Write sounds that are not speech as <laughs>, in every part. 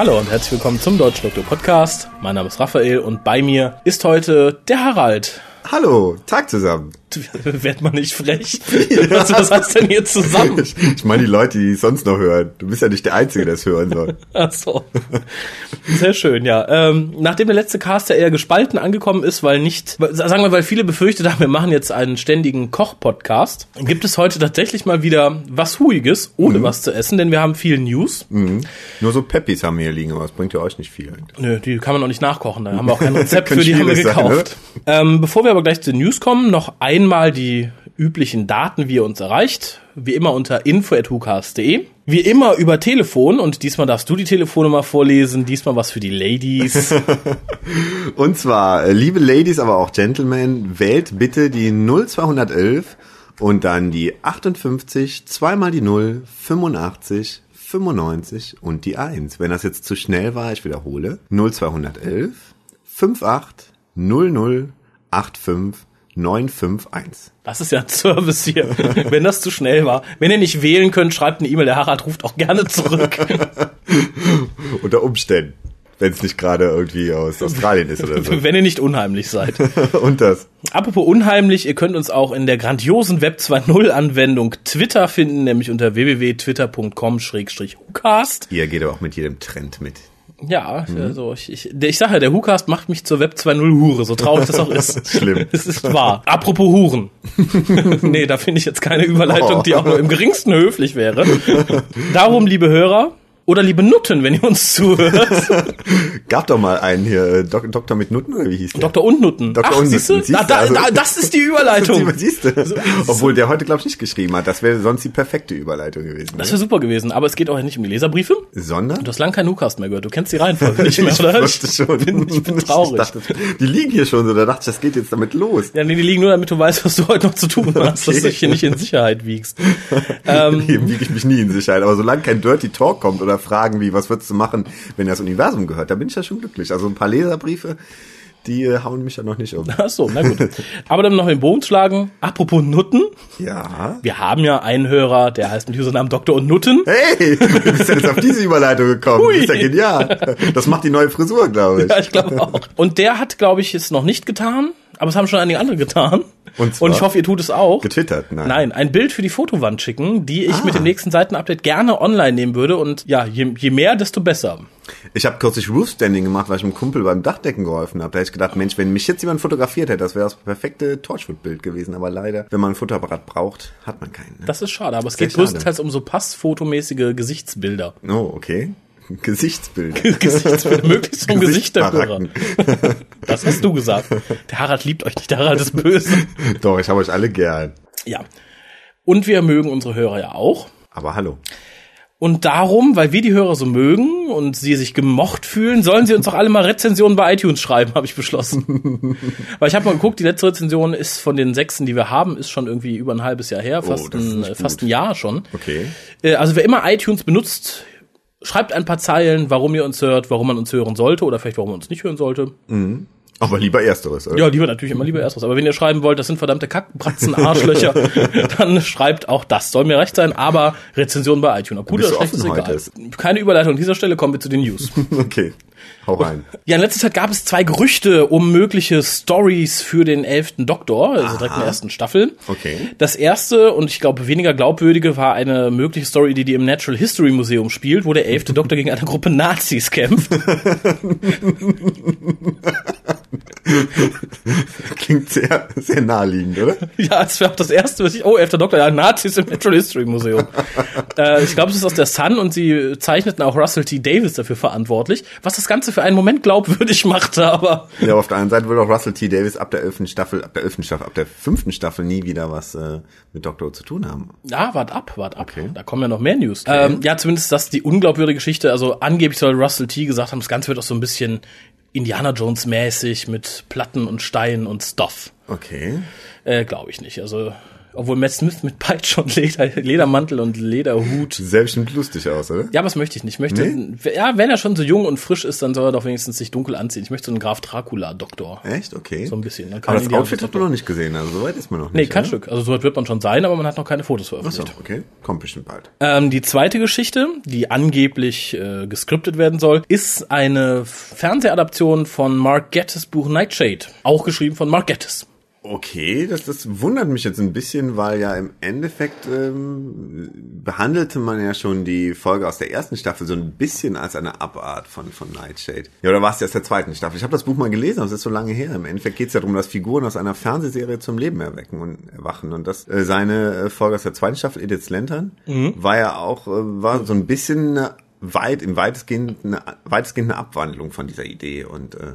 Hallo und herzlich willkommen zum Deutschen Doktor Podcast. Mein Name ist Raphael und bei mir ist heute der Harald. Hallo, Tag zusammen. <laughs> Werd man nicht frech? <laughs> Was, was hast denn hier zusammen? Ich, ich meine die Leute, die sonst noch hören. Du bist ja nicht der Einzige, der es hören soll. <laughs> Ach so. Sehr schön, ja. Ähm, nachdem der letzte Cast ja eher gespalten angekommen ist, weil nicht, sagen wir, weil viele befürchtet haben, wir machen jetzt einen ständigen Koch-Podcast, gibt es heute tatsächlich mal wieder was Huiges, ohne mhm. was zu essen, denn wir haben viel News. Mhm. Nur so Peppis haben wir hier liegen, aber das bringt ja euch nicht viel. Nö, die kann man auch nicht nachkochen. Da haben wir auch kein Rezept für, die haben wir gekauft. Sein, ne? ähm, bevor wir aber gleich zu den News kommen, noch ein einmal die üblichen Daten, wie ihr uns erreicht. Wie immer unter info.hucast.de. Wie immer über Telefon und diesmal darfst du die Telefonnummer vorlesen, diesmal was für die Ladies. <laughs> und zwar, äh, liebe Ladies, aber auch Gentlemen, wählt bitte die 0211 und dann die 58, zweimal die 0, 85, 95 und die 1. Wenn das jetzt zu schnell war, ich wiederhole. 0211 58 00 85 951. Das ist ja ein Service hier. <laughs> Wenn das zu schnell war. Wenn ihr nicht wählen könnt, schreibt eine E-Mail. Der Harald ruft auch gerne zurück. <laughs> Unter Umständen. Wenn es nicht gerade irgendwie aus Australien ist oder so. <laughs> Wenn ihr nicht unheimlich seid. Und das. Apropos unheimlich, ihr könnt uns auch in der grandiosen Web 2.0 Anwendung Twitter finden, nämlich unter www.twitter.com-hucast. Ihr geht aber auch mit jedem Trend mit. Ja, mhm. also ich, ich, ich sage ja, der WhoCast macht mich zur Web 2.0 Hure, so traurig das auch ist. <laughs> Schlimm. Es ist wahr. Apropos Huren. <laughs> nee, da finde ich jetzt keine Überleitung, oh. die auch nur im geringsten höflich wäre. Darum, liebe Hörer, oder liebe Nutten, wenn ihr uns zuhört. <laughs> Gab doch mal einen hier, äh, Dok Doktor mit Nutten, oder wie hieß der? Doktor und Nutten. Doktor Ach, und siehst du? Da, da, also, da, <laughs> das ist die Überleitung. <laughs> siehst du? Obwohl der heute, glaube ich, nicht geschrieben hat. Das wäre sonst die perfekte Überleitung gewesen. Das wäre super gewesen. Aber es geht auch nicht um die Leserbriefe. Sondern? Du hast lange keinen Nukast mehr gehört. Du kennst die Reihenfolge nicht mehr, oder? Ich schon. Bin, ich bin traurig. Ich dachte, die liegen hier schon so. Da dachte ich, das geht jetzt damit los. Ja, nee, die liegen nur, damit du weißt, was du heute noch zu tun hast. Okay. Dass du dich hier nicht in Sicherheit wiegst. ähm, Hier wiege ich mich nie in Sicherheit. Aber solange kein Dirty Talk kommt oder Fragen wie, was würdest du machen, wenn das Universum gehört? Da bin ich ja schon glücklich. Also ein paar Leserbriefe, die äh, hauen mich ja noch nicht um. Ach so, na gut. Aber dann noch den Bogen schlagen. Apropos Nutten. Ja. Wir haben ja einen Hörer, der heißt mit Usernamen Doktor und Nutten. Hey, <laughs> wie bist du jetzt auf diese Überleitung gekommen? Hui. Das ist ja genial. Das macht die neue Frisur, glaube ich. Ja, ich glaube auch. Und der hat, glaube ich, es noch nicht getan aber es haben schon einige andere getan. Und, zwar? und ich hoffe, ihr tut es auch. Getwittert, nein. Nein, ein Bild für die Fotowand schicken, die ich ah. mit dem nächsten Seitenupdate gerne online nehmen würde. Und ja, je, je mehr, desto besser. Ich habe kürzlich Roofstanding gemacht, weil ich einem Kumpel beim Dachdecken geholfen habe. Da hätte ich gedacht, Mensch, wenn mich jetzt jemand fotografiert hätte, das wäre das perfekte Torchwood-Bild gewesen. Aber leider, wenn man ein Fotoapparat braucht, hat man keinen. Ne? Das ist schade, aber es Sehr geht größtenteils um so passfotomäßige Gesichtsbilder. Oh, okay. <laughs> Gesichtsbilder. Gesichtsbilder, möglichst vom Gesicht der Hörer. <laughs> Das hast du gesagt. Der Harald liebt euch nicht, der Harald ist böse. <laughs> Doch, ich habe euch alle gern. Ja. Und wir mögen unsere Hörer ja auch. Aber hallo. Und darum, weil wir die Hörer so mögen und sie sich gemocht fühlen, sollen sie uns auch alle mal Rezensionen bei iTunes schreiben, habe ich beschlossen. weil ich habe mal geguckt, die letzte Rezension ist von den sechsen, die wir haben, ist schon irgendwie über ein halbes Jahr her, fast, oh, ein, fast ein Jahr schon. Okay. Äh, also wer immer iTunes benutzt, Schreibt ein paar Zeilen, warum ihr uns hört, warum man uns hören sollte oder vielleicht warum man uns nicht hören sollte. Mhm. Aber lieber Ersteres, oder? Ja, lieber natürlich immer lieber Ersteres. Aber wenn ihr schreiben wollt, das sind verdammte Kackbratzen, Arschlöcher, <laughs> dann schreibt auch das. Soll mir recht sein, aber Rezension bei iTunes. Ob gut oder schlecht ist egal. Heute. Keine Überleitung an dieser Stelle, kommen wir zu den News. <laughs> okay. Hau rein. Ja, in letzter Zeit gab es zwei Gerüchte um mögliche Stories für den elften Doktor, also direkt in der ersten Staffel. Okay. Das erste und ich glaube weniger glaubwürdige war eine mögliche Story, die, die im Natural History Museum spielt, wo der elfte Doktor gegen eine Gruppe Nazis kämpft. <laughs> <laughs> Klingt sehr, sehr naheliegend, oder? Ja, es wäre auch das erste, was ich, oh, elfter Doktor, ja, Nazis im Natural History Museum. <laughs> äh, ich glaube, es ist aus der Sun und sie zeichneten auch Russell T. Davis dafür verantwortlich, was das Ganze für einen Moment glaubwürdig <laughs> machte, aber. Ja, auf der anderen Seite will auch Russell T. Davis ab der elften Staffel, ab der elften Staffel, ab der fünften Staffel nie wieder was äh, mit Doktor zu tun haben. Ja, wart ab, wart ab. Okay. Da kommen ja noch mehr News. Okay. Ähm, ja, zumindest das die unglaubwürdige Geschichte. Also angeblich soll Russell T. gesagt haben, das Ganze wird auch so ein bisschen Indiana Jones mäßig mit Platten und Steinen und Stuff. Okay. Äh, Glaube ich nicht. Also Obwohl Matt Smith mit Peitsche und <laughs> Leder, Ledermantel und Lederhut. Sehr bestimmt lustig aus, oder? Ja, aber das möchte ich nicht. Ich möchte, nee? ja, wenn er schon so jung und frisch ist, dann soll er doch wenigstens sich dunkel anziehen. Ich möchte so einen Graf Dracula-Doktor. Echt? Okay. So ein bisschen. aber das Outfit hat man noch nicht gesehen, also soweit ist man noch nicht. Nee, kein oder? Stück. Also soweit wird man schon sein, aber man hat noch keine Fotos veröffentlicht. Ach so, okay. Kommt bestimmt bald. Ähm, die zweite Geschichte, die angeblich äh, geskriptet werden soll, ist eine Fernsehadaption von Mark Gettis Buch Nightshade. Auch geschrieben von Mark Gettis. Okay, das, das wundert mich jetzt ein bisschen, weil ja im Endeffekt ähm, behandelte man ja schon die Folge aus der ersten Staffel so ein bisschen als eine Abart von, von Nightshade. Ja, oder war es aus der zweiten Staffel? Ich habe das Buch mal gelesen, aber es ist so lange her. Im Endeffekt geht es ja darum, dass Figuren aus einer Fernsehserie zum Leben erwecken und erwachen. Und das äh, seine äh, Folge aus der zweiten Staffel, Edith Lantern, mhm. war ja auch, äh, war so ein bisschen weit, im weitestgehend eine, weitestgehend eine Abwandlung von dieser Idee und äh,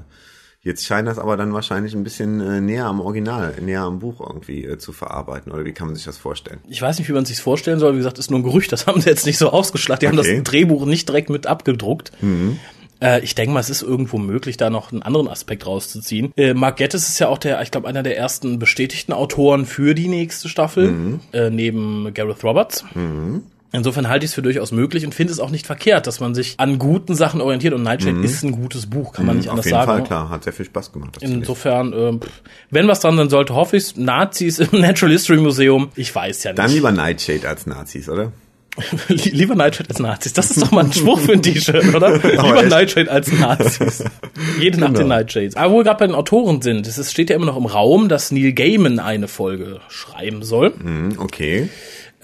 Jetzt scheint das aber dann wahrscheinlich ein bisschen äh, näher am Original, näher am Buch irgendwie äh, zu verarbeiten. Oder wie kann man sich das vorstellen? Ich weiß nicht, wie man sich vorstellen soll. Wie gesagt, ist nur ein Gerücht. Das <laughs> haben sie jetzt nicht so ausgeschlagt. Die okay. haben das Drehbuch nicht direkt mit abgedruckt. Mhm. Äh, ich denke mal, es ist irgendwo möglich, da noch einen anderen Aspekt rauszuziehen. Äh, Mark Gettis ist ja auch der, ich glaube, einer der ersten bestätigten Autoren für die nächste Staffel, mhm. neben Gareth Roberts. Mhm. Insofern halte ich es für durchaus möglich und finde es auch nicht verkehrt, dass man sich an guten Sachen orientiert. Und Nightshade mhm. ist ein gutes Buch, kann man nicht anders sagen. Auf jeden. Fall, klar, hat sehr viel Spaß gemacht. Insofern, äh, wenn was dran sein sollte, hoffe ich Nazis im <laughs> Natural History Museum. Ich weiß ja nicht. Dann lieber Nightshade als Nazis, oder? <laughs> Lieber Nightshade als Nazis. Das ist doch mal ein Spruch für ein T-Shirt, oder? <laughs> Lieber Nightshade als Nazis. Jede Nacht genau. den Nightshades. Aber wo wir gerade bei den Autoren sind, es steht ja immer noch im Raum, dass Neil Gaiman eine Folge schreiben soll. Mhm, okay.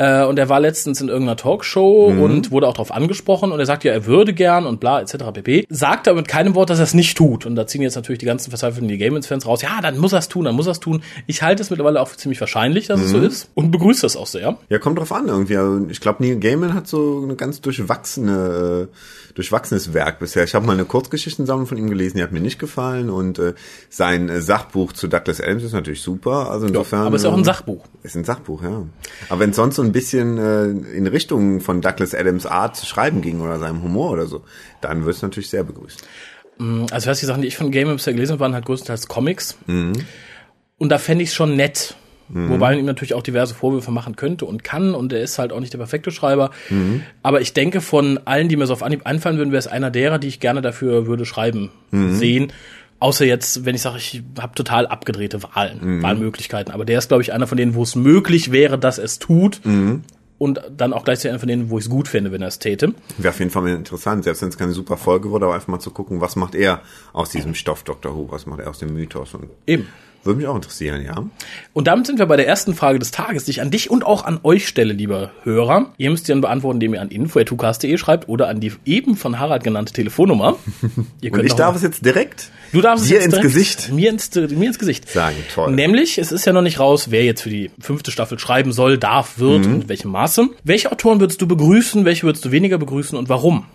Äh, und er war letztens in irgendeiner Talkshow mhm. und wurde auch darauf angesprochen und er sagt ja, er würde gern und bla etc. pp. Sagt aber mit keinem Wort, dass er es nicht tut. Und da ziehen jetzt natürlich die ganzen verzweifelten die Gamers-Fans raus. Ja, dann muss er es tun, dann muss er es tun. Ich halte es mittlerweile auch für ziemlich wahrscheinlich, dass mhm. es so mhm. ist und begrüße es auch sehr. Ja, kommt drauf an irgendwie. Also ich glaube, Neil Gaiman hat so eine ganz durchwachsene äh, durchwachsenes Werk bisher. Ich habe mal eine Kurzgeschichtensammlung von ihm gelesen, die hat mir nicht gefallen und äh, sein äh, Sachbuch zu Douglas Adams ist natürlich super. Also insofern. Ja, aber es ist auch ein ähm, Sachbuch. Ist ein Sachbuch, ja. Aber wenn sonst so ein bisschen äh, in Richtung von Douglas Adams Art zu schreiben ging oder seinem Humor oder so, dann wird es natürlich sehr begrüßt. Mm, also was die Sachen, die ich von Game bisher gelesen habe, waren halt größtenteils Comics. Mhm. Und da fände ich es schon nett, Mhm. Wobei man ihm natürlich auch diverse Vorwürfe machen könnte und kann und er ist halt auch nicht der perfekte Schreiber. Mhm. Aber ich denke, von allen, die mir so auf Anhieb einfallen würden, wäre es einer derer, die ich gerne dafür würde schreiben mhm. sehen. Außer jetzt, wenn ich sage, ich habe total abgedrehte Wahlen, mhm. Wahlmöglichkeiten. Aber der ist, glaube ich, einer von denen, wo es möglich wäre, dass es tut. Mhm und dann auch gleichzeitig einer von denen, wo ich es gut finde, wenn er es täte. Wäre auf jeden Fall interessant, selbst wenn es keine super Folge wurde, aber einfach mal zu gucken, was macht er aus diesem Stoff Dr. Who, was macht er aus dem Mythos und eben. Würde mich auch interessieren, ja. Und damit sind wir bei der ersten Frage des Tages, die ich an dich und auch an euch stelle, lieber Hörer. Ihr müsst die dann beantworten, indem ihr an info.tucast.de schreibt oder an die eben von Harald genannte Telefonnummer. <laughs> Ihr und ich darf es jetzt direkt du darfst dir ins Gesicht mir ins, mir ins Gesicht sagen. Toll. Nämlich, es ist ja noch nicht raus, wer jetzt für die fünfte Staffel schreiben soll, darf, wird mhm. und in welchem Maße. Welche Autoren würdest du begrüßen, welche würdest du weniger begrüßen und warum?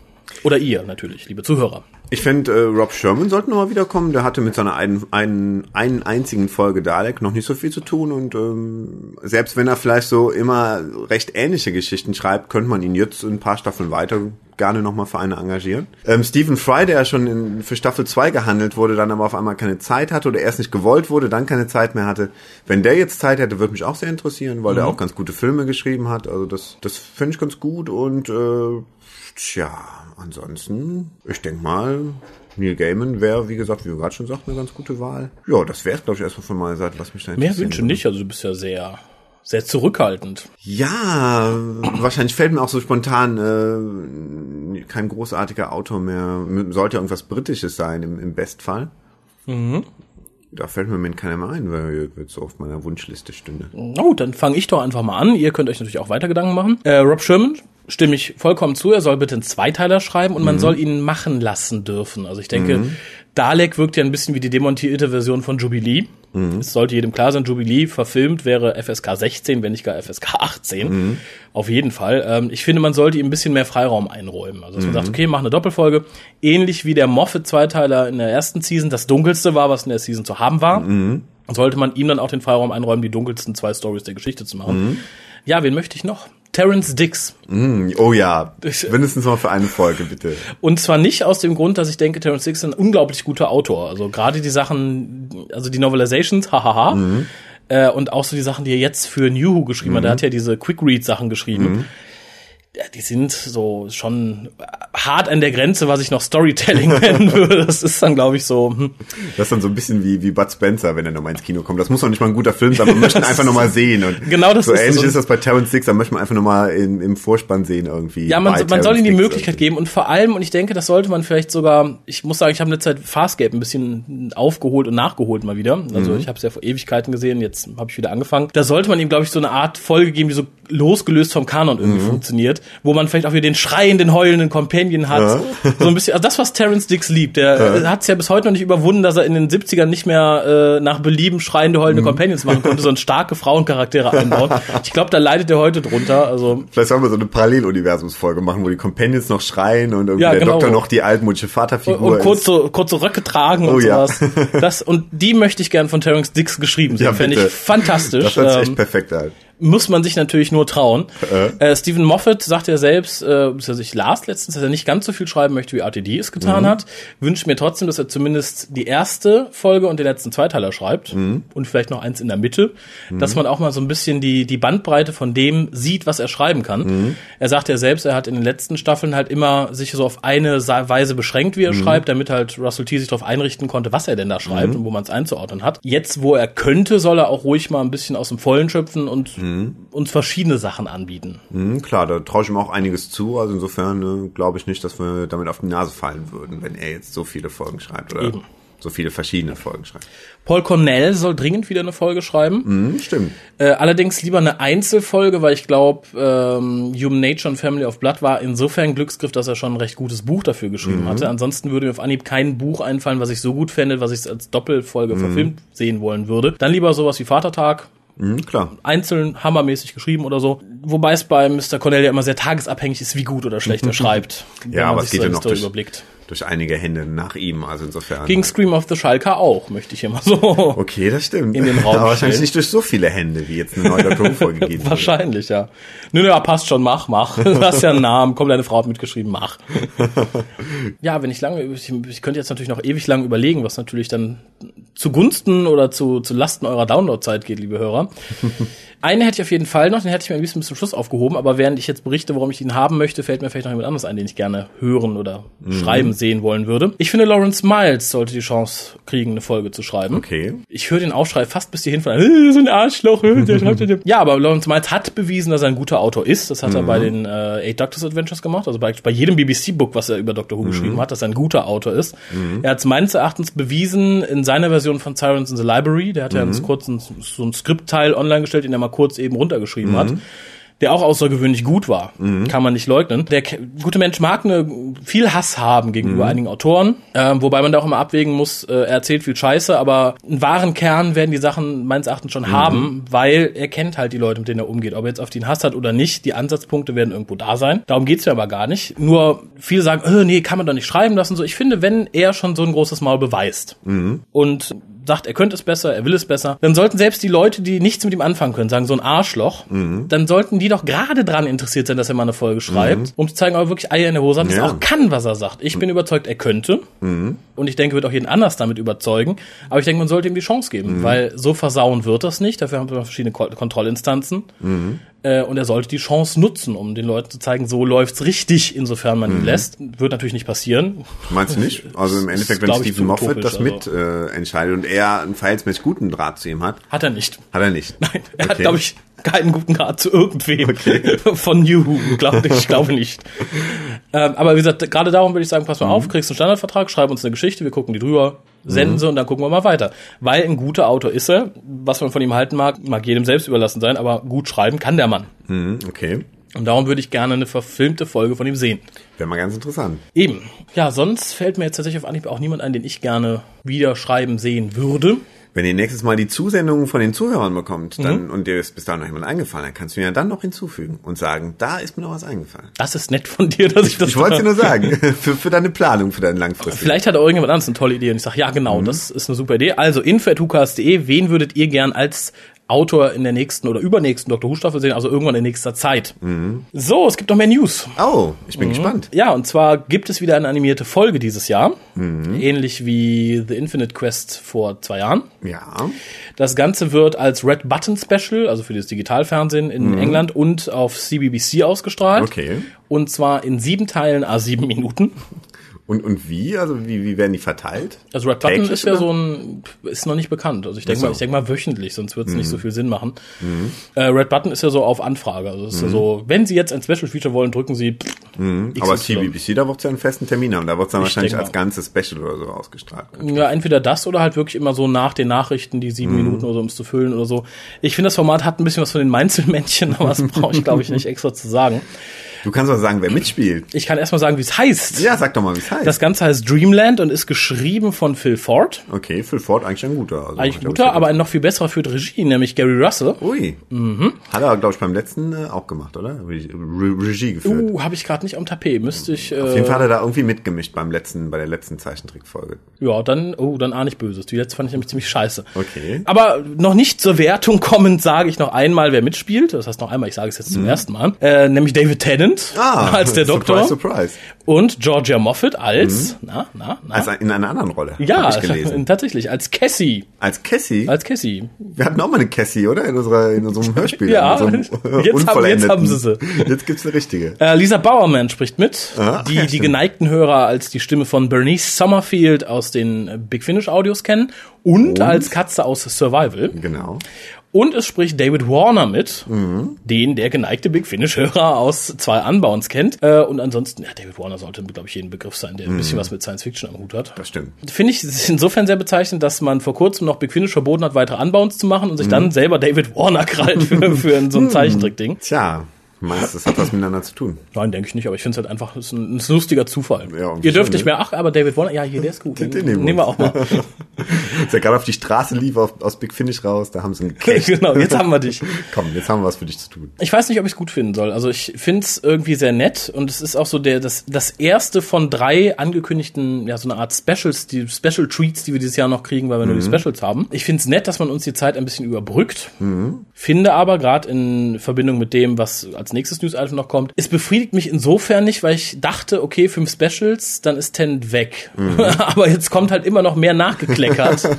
Oder ihr natürlich, liebe Zuhörer. Ich finde, äh, Rob Sherman sollte nochmal wiederkommen. Der hatte mit seiner einen, einen, einen einzigen Folge Dalek noch nicht so viel zu tun. Und ähm, selbst wenn er vielleicht so immer recht ähnliche Geschichten schreibt, könnte man ihn jetzt ein paar Staffeln weiter gerne nochmal für eine engagieren. Ähm, Stephen Fry, der ja schon in, für Staffel 2 gehandelt wurde, dann aber auf einmal keine Zeit hatte oder erst nicht gewollt wurde, dann keine Zeit mehr hatte. Wenn der jetzt Zeit hätte, würde mich auch sehr interessieren, weil mhm. der auch ganz gute Filme geschrieben hat. Also das, das finde ich ganz gut und äh, tja, ansonsten, ich denke mal, Neil Gaiman wäre, wie gesagt, wie wir gerade schon sagten, eine ganz gute Wahl. Ja, das wäre glaube ich, erstmal von meiner Seite. Lass mich da Mehr Wünsche nicht, also du bist ja sehr, sehr zurückhaltend. Ja, wahrscheinlich fällt mir auch so spontan äh, kein großartiger Autor mehr. Sollte irgendwas Britisches sein, im, im Bestfall. Mhm. Da fällt mir im Moment keiner mehr ein, weil jetzt so auf meiner Wunschliste stünde. Oh, dann fange ich doch einfach mal an. Ihr könnt euch natürlich auch weiter Gedanken machen. Äh, Rob Sherman stimme ich vollkommen zu. Er soll bitte einen Zweiteiler schreiben und man mhm. soll ihn machen lassen dürfen. Also ich denke, mhm. Dalek wirkt ja ein bisschen wie die demontierte Version von Jubilee. Mhm. Es sollte jedem klar sein, Jubilee verfilmt wäre FSK 16, wenn nicht gar FSK 18. Mhm. Auf jeden Fall. Ähm, ich finde, man sollte ihm ein bisschen mehr Freiraum einräumen. Also, dass man sagt, okay, mach eine Doppelfolge. Ähnlich wie der Moffat-Zweiteiler in der ersten Season das dunkelste war, was in der Season zu haben war. Sollte man ihm dann auch den Freiraum einräumen, die dunkelsten zwei Stories der Geschichte zu machen. Ja, wen möchte ich noch? Terence Dix. Mm, oh ja, mindestens mal für eine Folge, bitte. Und zwar nicht aus dem Grund, dass ich denke, Terence Dix ist ein unglaublich guter Autor. Also gerade die Sachen, also die Novelizations, <laughs> hahaha. Mhm. Äh, und auch so die Sachen, die er jetzt für New Who geschrieben mhm. hat. Er hat ja diese Quick Read Sachen geschrieben. Mhm die sind so schon hart an der Grenze, was ich noch Storytelling <laughs> nennen würde. Das ist dann, glaube ich, so. Hm. Das ist dann so ein bisschen wie, wie Bud Spencer, wenn er nochmal ins Kino kommt. Das muss doch nicht mal ein guter Film sein, man <laughs> möchte ihn einfach nochmal sehen. Und genau das so ist ähnlich ist das bei Terrence Dix, da möchte man einfach nochmal im Vorspann sehen irgendwie. Ja, man, man soll ihm die Möglichkeit irgendwie. geben und vor allem, und ich denke, das sollte man vielleicht sogar, ich muss sagen, ich habe in der Zeit Farscape ein bisschen aufgeholt und nachgeholt mal wieder. Also mhm. ich habe es ja vor Ewigkeiten gesehen, jetzt habe ich wieder angefangen. Da sollte man ihm, glaube ich, so eine Art Folge geben, die so losgelöst vom Kanon irgendwie mhm. funktioniert, wo man vielleicht auch wieder den schreienden, heulenden Companion hat. Ja. So ein bisschen, also das, was Terence Dix liebt. Der ja. hat es ja bis heute noch nicht überwunden, dass er in den 70ern nicht mehr äh, nach Belieben schreiende, heulende mhm. Companions machen konnte, sondern starke Frauencharaktere einbauen. <laughs> Ich glaube, da leidet er heute drunter. Also Vielleicht sollen wir so eine Paralleluniversumsfolge machen, wo die Companions noch schreien und irgendwie ja, der genau. Doktor noch die altmodische Vaterfigur und, und kurz so, kurze Röcke tragen und oh, sowas. Das, und die möchte ich gern von Terence Dix geschrieben sehen. Ja, Fände ich fantastisch. Das hört sich echt ähm, perfekt an muss man sich natürlich nur trauen. Äh. Äh, Stephen Moffat sagt ja selbst, äh, also ich las letztens, dass er nicht ganz so viel schreiben möchte, wie RTD es getan mhm. hat. Wünscht mir trotzdem, dass er zumindest die erste Folge und den letzten Zweiteiler schreibt mhm. und vielleicht noch eins in der Mitte, mhm. dass man auch mal so ein bisschen die, die Bandbreite von dem sieht, was er schreiben kann. Mhm. Er sagt ja selbst, er hat in den letzten Staffeln halt immer sich so auf eine Weise beschränkt, wie er mhm. schreibt, damit halt Russell T. sich darauf einrichten konnte, was er denn da schreibt mhm. und wo man es einzuordnen hat. Jetzt, wo er könnte, soll er auch ruhig mal ein bisschen aus dem Vollen schöpfen und mhm. uns verschiedene Sachen anbieten. Mhm, klar, da traue ich ihm auch einiges zu. Also insofern ne, glaube ich nicht, dass wir damit auf die Nase fallen würden, wenn er jetzt so viele Folgen schreibt oder Eben. so viele verschiedene Folgen schreibt. Paul Cornell soll dringend wieder eine Folge schreiben. Mhm, stimmt. Äh, allerdings lieber eine Einzelfolge, weil ich glaube, ähm, Human Nature und Family of Blood war insofern Glücksgriff, dass er schon ein recht gutes Buch dafür geschrieben mhm. hatte. Ansonsten würde mir auf Anhieb kein Buch einfallen, was ich so gut fände, was ich als Doppelfolge mhm. verfilmt sehen wollen würde. Dann lieber sowas wie Vatertag, Mhm, klar. Einzeln hammermäßig geschrieben oder so. Wobei es bei Mr. Cornell ja immer sehr tagesabhängig ist, wie gut oder schlecht er <laughs> schreibt. ja, aber es geht ja noch durch, überblickt durch einige Hände nach ihm. Also insofern. Gegen Scream of the Schalker auch, möchte ich immer so. Okay, das stimmt. In den <laughs> Raum Aber wahrscheinlich nicht durch so viele Hände, wie jetzt eine neue Who-Folge geht. <laughs> wahrscheinlich, ja. Nö, nö, passt schon, mach, mach. <laughs> Du hast ja einen Namen, komm, deine Frau hat mitgeschrieben, mach. ja, wenn ich lange, ich, ich könnte jetzt natürlich noch ewig lang überlegen, was natürlich dann zugunsten oder zu, zu Lasten eurer Downloadzeit geht, liebe Hörer. Einen hätte ich auf jeden Fall noch, den hätte ich mir ein bisschen bis zum Schluss aufgehoben, aber während ich jetzt berichte, warum ich ihn haben möchte, fällt mir vielleicht noch jemand anderes ein, den ich gerne hören oder mhm. schreiben sehen wollen würde. Ich finde, Lawrence Miles sollte die Chance kriegen, eine Folge zu schreiben. Okay. Ich höre den Aufschrei fast bis hierhin von, äh, so ein Arschloch, äh, der schreibt ja, aber Lawrence Miles hat bewiesen, dass er ein guter Autor ist. Das hat mhm. er bei den äh, Eight Doctors Adventures gemacht, also bei, bei jedem BBC-Book, was er über Doctor Who mhm. geschrieben hat, dass er ein guter Autor ist. Mhm. Er hat es meines Erachtens bewiesen in seiner Version von Sirens in the Library. Der hat ja mhm. kurz ein, so ein Skriptteil online gestellt, den er mal kurz eben runtergeschrieben geschrieben mhm. hat der auch außergewöhnlich gut war. Mhm. Kann man nicht leugnen. Der gute Mensch mag eine, viel Hass haben gegenüber mhm. einigen Autoren, äh, wobei man da auch immer abwägen muss, äh, er erzählt viel Scheiße, aber einen wahren Kern werden die Sachen meines Erachtens schon mhm. haben, weil er kennt halt die Leute, mit denen er umgeht. Ob er jetzt auf den Hass hat oder nicht, die Ansatzpunkte werden irgendwo da sein. Darum geht's ja aber gar nicht. Nur viele sagen, oh, nee, kann man doch nicht schreiben lassen. So, ich finde, wenn er schon so ein großes Maul beweist mhm. und sagt, er könnte es besser, er will es besser, dann sollten selbst die Leute, die nichts mit ihm anfangen können, sagen, so ein Arschloch, mhm. dann sollten die doch gerade dran interessiert sein, dass er mal eine Folge schreibt, mhm. um zu zeigen, ob er wirklich Eier in der Hose hat, dass ja. er auch kann, was er sagt. Ich bin überzeugt, er könnte. Mhm. Und ich denke, wird auch jeden anders damit überzeugen. Aber ich denke, man sollte ihm die Chance geben, mhm. weil so versauen wird das nicht. Dafür haben wir verschiedene Kontrollinstanzen. Äh, und er sollte die Chance nutzen, um den Leuten zu zeigen, so läuft's richtig, insofern man ihn mhm. lässt. Wird natürlich nicht passieren. Meinst du nicht? <laughs> Also im Endeffekt, wenn Stephen Moffat das also. mit äh, entscheidet und er einen verhältnismäßig guten Draht zu ihm hat. Hat er nicht. Hat er nicht. <laughs> Nein, er okay. hat, glaube ich, keinen guten Draht zu irgendwem okay. <laughs> von New, glaube ich, ich glaube nicht. ähm, aber wie gesagt, gerade darum würde ich sagen, pass mal mhm. auf, kriegst einen Standardvertrag, schreib uns eine Geschichte, wir gucken die drüber, senden mhm. sie und dann gucken wir mal weiter. Weil ein guter Autor ist er, was man von ihm halten mag, mag jedem selbst überlassen sein, aber gut schreiben kann der Mann. Mhm, okay. Und darum würde ich gerne eine verfilmte Folge von ihm sehen. Wäre mal ganz interessant. Eben. Ja, sonst fällt mir jetzt tatsächlich auf Anhieb auch niemand ein, den ich gerne wieder schreiben sehen würde. Wenn ihr nächstes Mal die Zusendungen von den Zuhörern bekommt, dann, mhm. und dir ist bis dahin noch jemand eingefallen, dann kannst du mir ja dann noch hinzufügen und sagen, da ist mir noch was eingefallen. Das ist nett von dir, dass ich das. Ich wollte dir nur sagen, <laughs> für, für deine Planung, für deinen langfristigen. Vielleicht hat auch irgendjemand anderes eine tolle Idee und ich sage, ja genau, mhm. das ist eine super Idee. Also info.hukas.de, wen würdet ihr gern als Autor in der nächsten oder übernächsten Doctor Who Staffel sehen, also irgendwann in nächster Zeit. So, es gibt noch mehr News. Oh, ich bin gespannt. Ja, und zwar gibt es wieder eine animierte Folge dieses Jahr, ähnlich wie The Infinite Quest vor zwei Jahren. Ja. Das Ganze wird als Red Button Special, also für das Digitalfernsehen in England und auf CBBC ausgestrahlt. Okay. Und zwar in sieben Teilen a sieben Minuten. Und, und wie? Also wie, wie werden die verteilt? Also Red Button ist ja oder? so ein, ist noch nicht bekannt. Also ich denke so. mal, ich denke mal wöchentlich, sonst wird es nicht so viel Sinn machen. Äh, Red Button ist ja so auf Anfrage. Also es ist ja so, wenn Sie jetzt ein Special Feature wollen, drücken Sie. Pff, Aber XY. CBBC, da wird es ja einen festen Termin haben. Da wird es dann Ich wahrscheinlich als ganzes Special oder so ausgestrahlt. Ja, entweder das oder halt wirklich immer so nach den Nachrichten, die sieben Minuten oder so, um es zu füllen oder so. Ich finde, das Format hat ein bisschen was von den Mainzelmännchen, <laughs> aber das brauche ich, glaube ich, nicht extra zu sagen. Du kannst doch sagen, wer mitspielt. Ich kann erstmal sagen, wie es heißt. Ja, sag doch mal, wie es heißt. Das Ganze heißt Dreamland und ist geschrieben von Phil Ford. okay, Phil Ford eigentlich ein guter. Also, Eigentlich er guter, aber ein noch viel besserer führt Regie, nämlich Gary Russell. Ui. Hat er, glaube ich, beim letzten äh, auch gemacht, oder? Re Re Regie geführt. Uh, habe ich gerade nicht am Tapet. Müsste ich. Äh, Auf jeden Fall hat er da irgendwie mitgemischt beim letzten, bei der letzten Zeichentrickfolge. Ja, dann, oh, dann ahne ich Böses. Die letzte fand ich nämlich ziemlich scheiße. Okay. Aber noch nicht zur Wertung kommend sage ich noch einmal, wer mitspielt. Das heißt noch einmal, ich sage es jetzt zum ersten Mal. Äh, nämlich David Tennant als der Doktor. Mhm. Surprise, surprise. Und Georgia Moffat als, na, na, na. Also in einer anderen Rolle. ja, <laughs> tatsächlich, als Cassie. Als Cassie. Als Cassie. Wir hatten auch mal eine Cassie, oder? In, unserer, in unserem <laughs> Hörspiel. Ja, jetzt haben- jetzt haben sie sie. Jetzt gibt's eine richtige. Äh, Lisa Bowerman spricht mit, Ah, die ja, die geneigten Hörer als die Stimme von Bernice Summerfield aus den Big Finish Audios kennen und, als Katze aus Survival. Genau. Und es spricht David Warner mit, Mhm. den der geneigte Big Finish-Hörer aus zwei Unbounds kennt. Äh, und ansonsten, ja, David Warner sollte, glaube ich, jeden Begriff sein, der ein bisschen was mit Science Fiction am Hut hat. Mhm. Das stimmt. Finde ich insofern sehr bezeichnend, dass man vor kurzem noch Big Finish verboten hat, weitere Unbounds zu machen und sich Mhm. dann selber David Warner <laughs> krallt für, für so ein Zeichentrick-Ding. Tja, meinst du, das hat was miteinander zu tun? Nein, denke ich nicht, aber ich finde es halt einfach, ist ein, ist ein lustiger Zufall. Ja, Ihr dürft nicht mehr, ach, aber David Warner, ja, hier, der ist gut. Den, den nehmen wir nehmen wir auch mal. Als <laughs> er gerade auf die Straße lief, auf, aus Big Finish raus, da haben sie gecasht. <laughs> genau, jetzt haben wir dich. <laughs> Komm, jetzt haben wir was für dich zu tun. Ich weiß nicht, ob ich es gut finden soll. Also ich finde es irgendwie sehr nett und es ist auch so der das das erste von drei angekündigten ja so eine Art Specials, die Special Treats, die wir dieses Jahr noch kriegen, weil wir nur die Specials haben. Ich finde es nett, dass man uns die Zeit ein bisschen überbrückt. Finde aber gerade in Verbindung mit dem, was als nächstes News Item noch kommt, es befriedigt mich insofern nicht, weil ich dachte, okay, fünf Specials, dann ist Ten weg. <laughs> aber jetzt kommt halt immer noch mehr nachgekleckert. <laughs>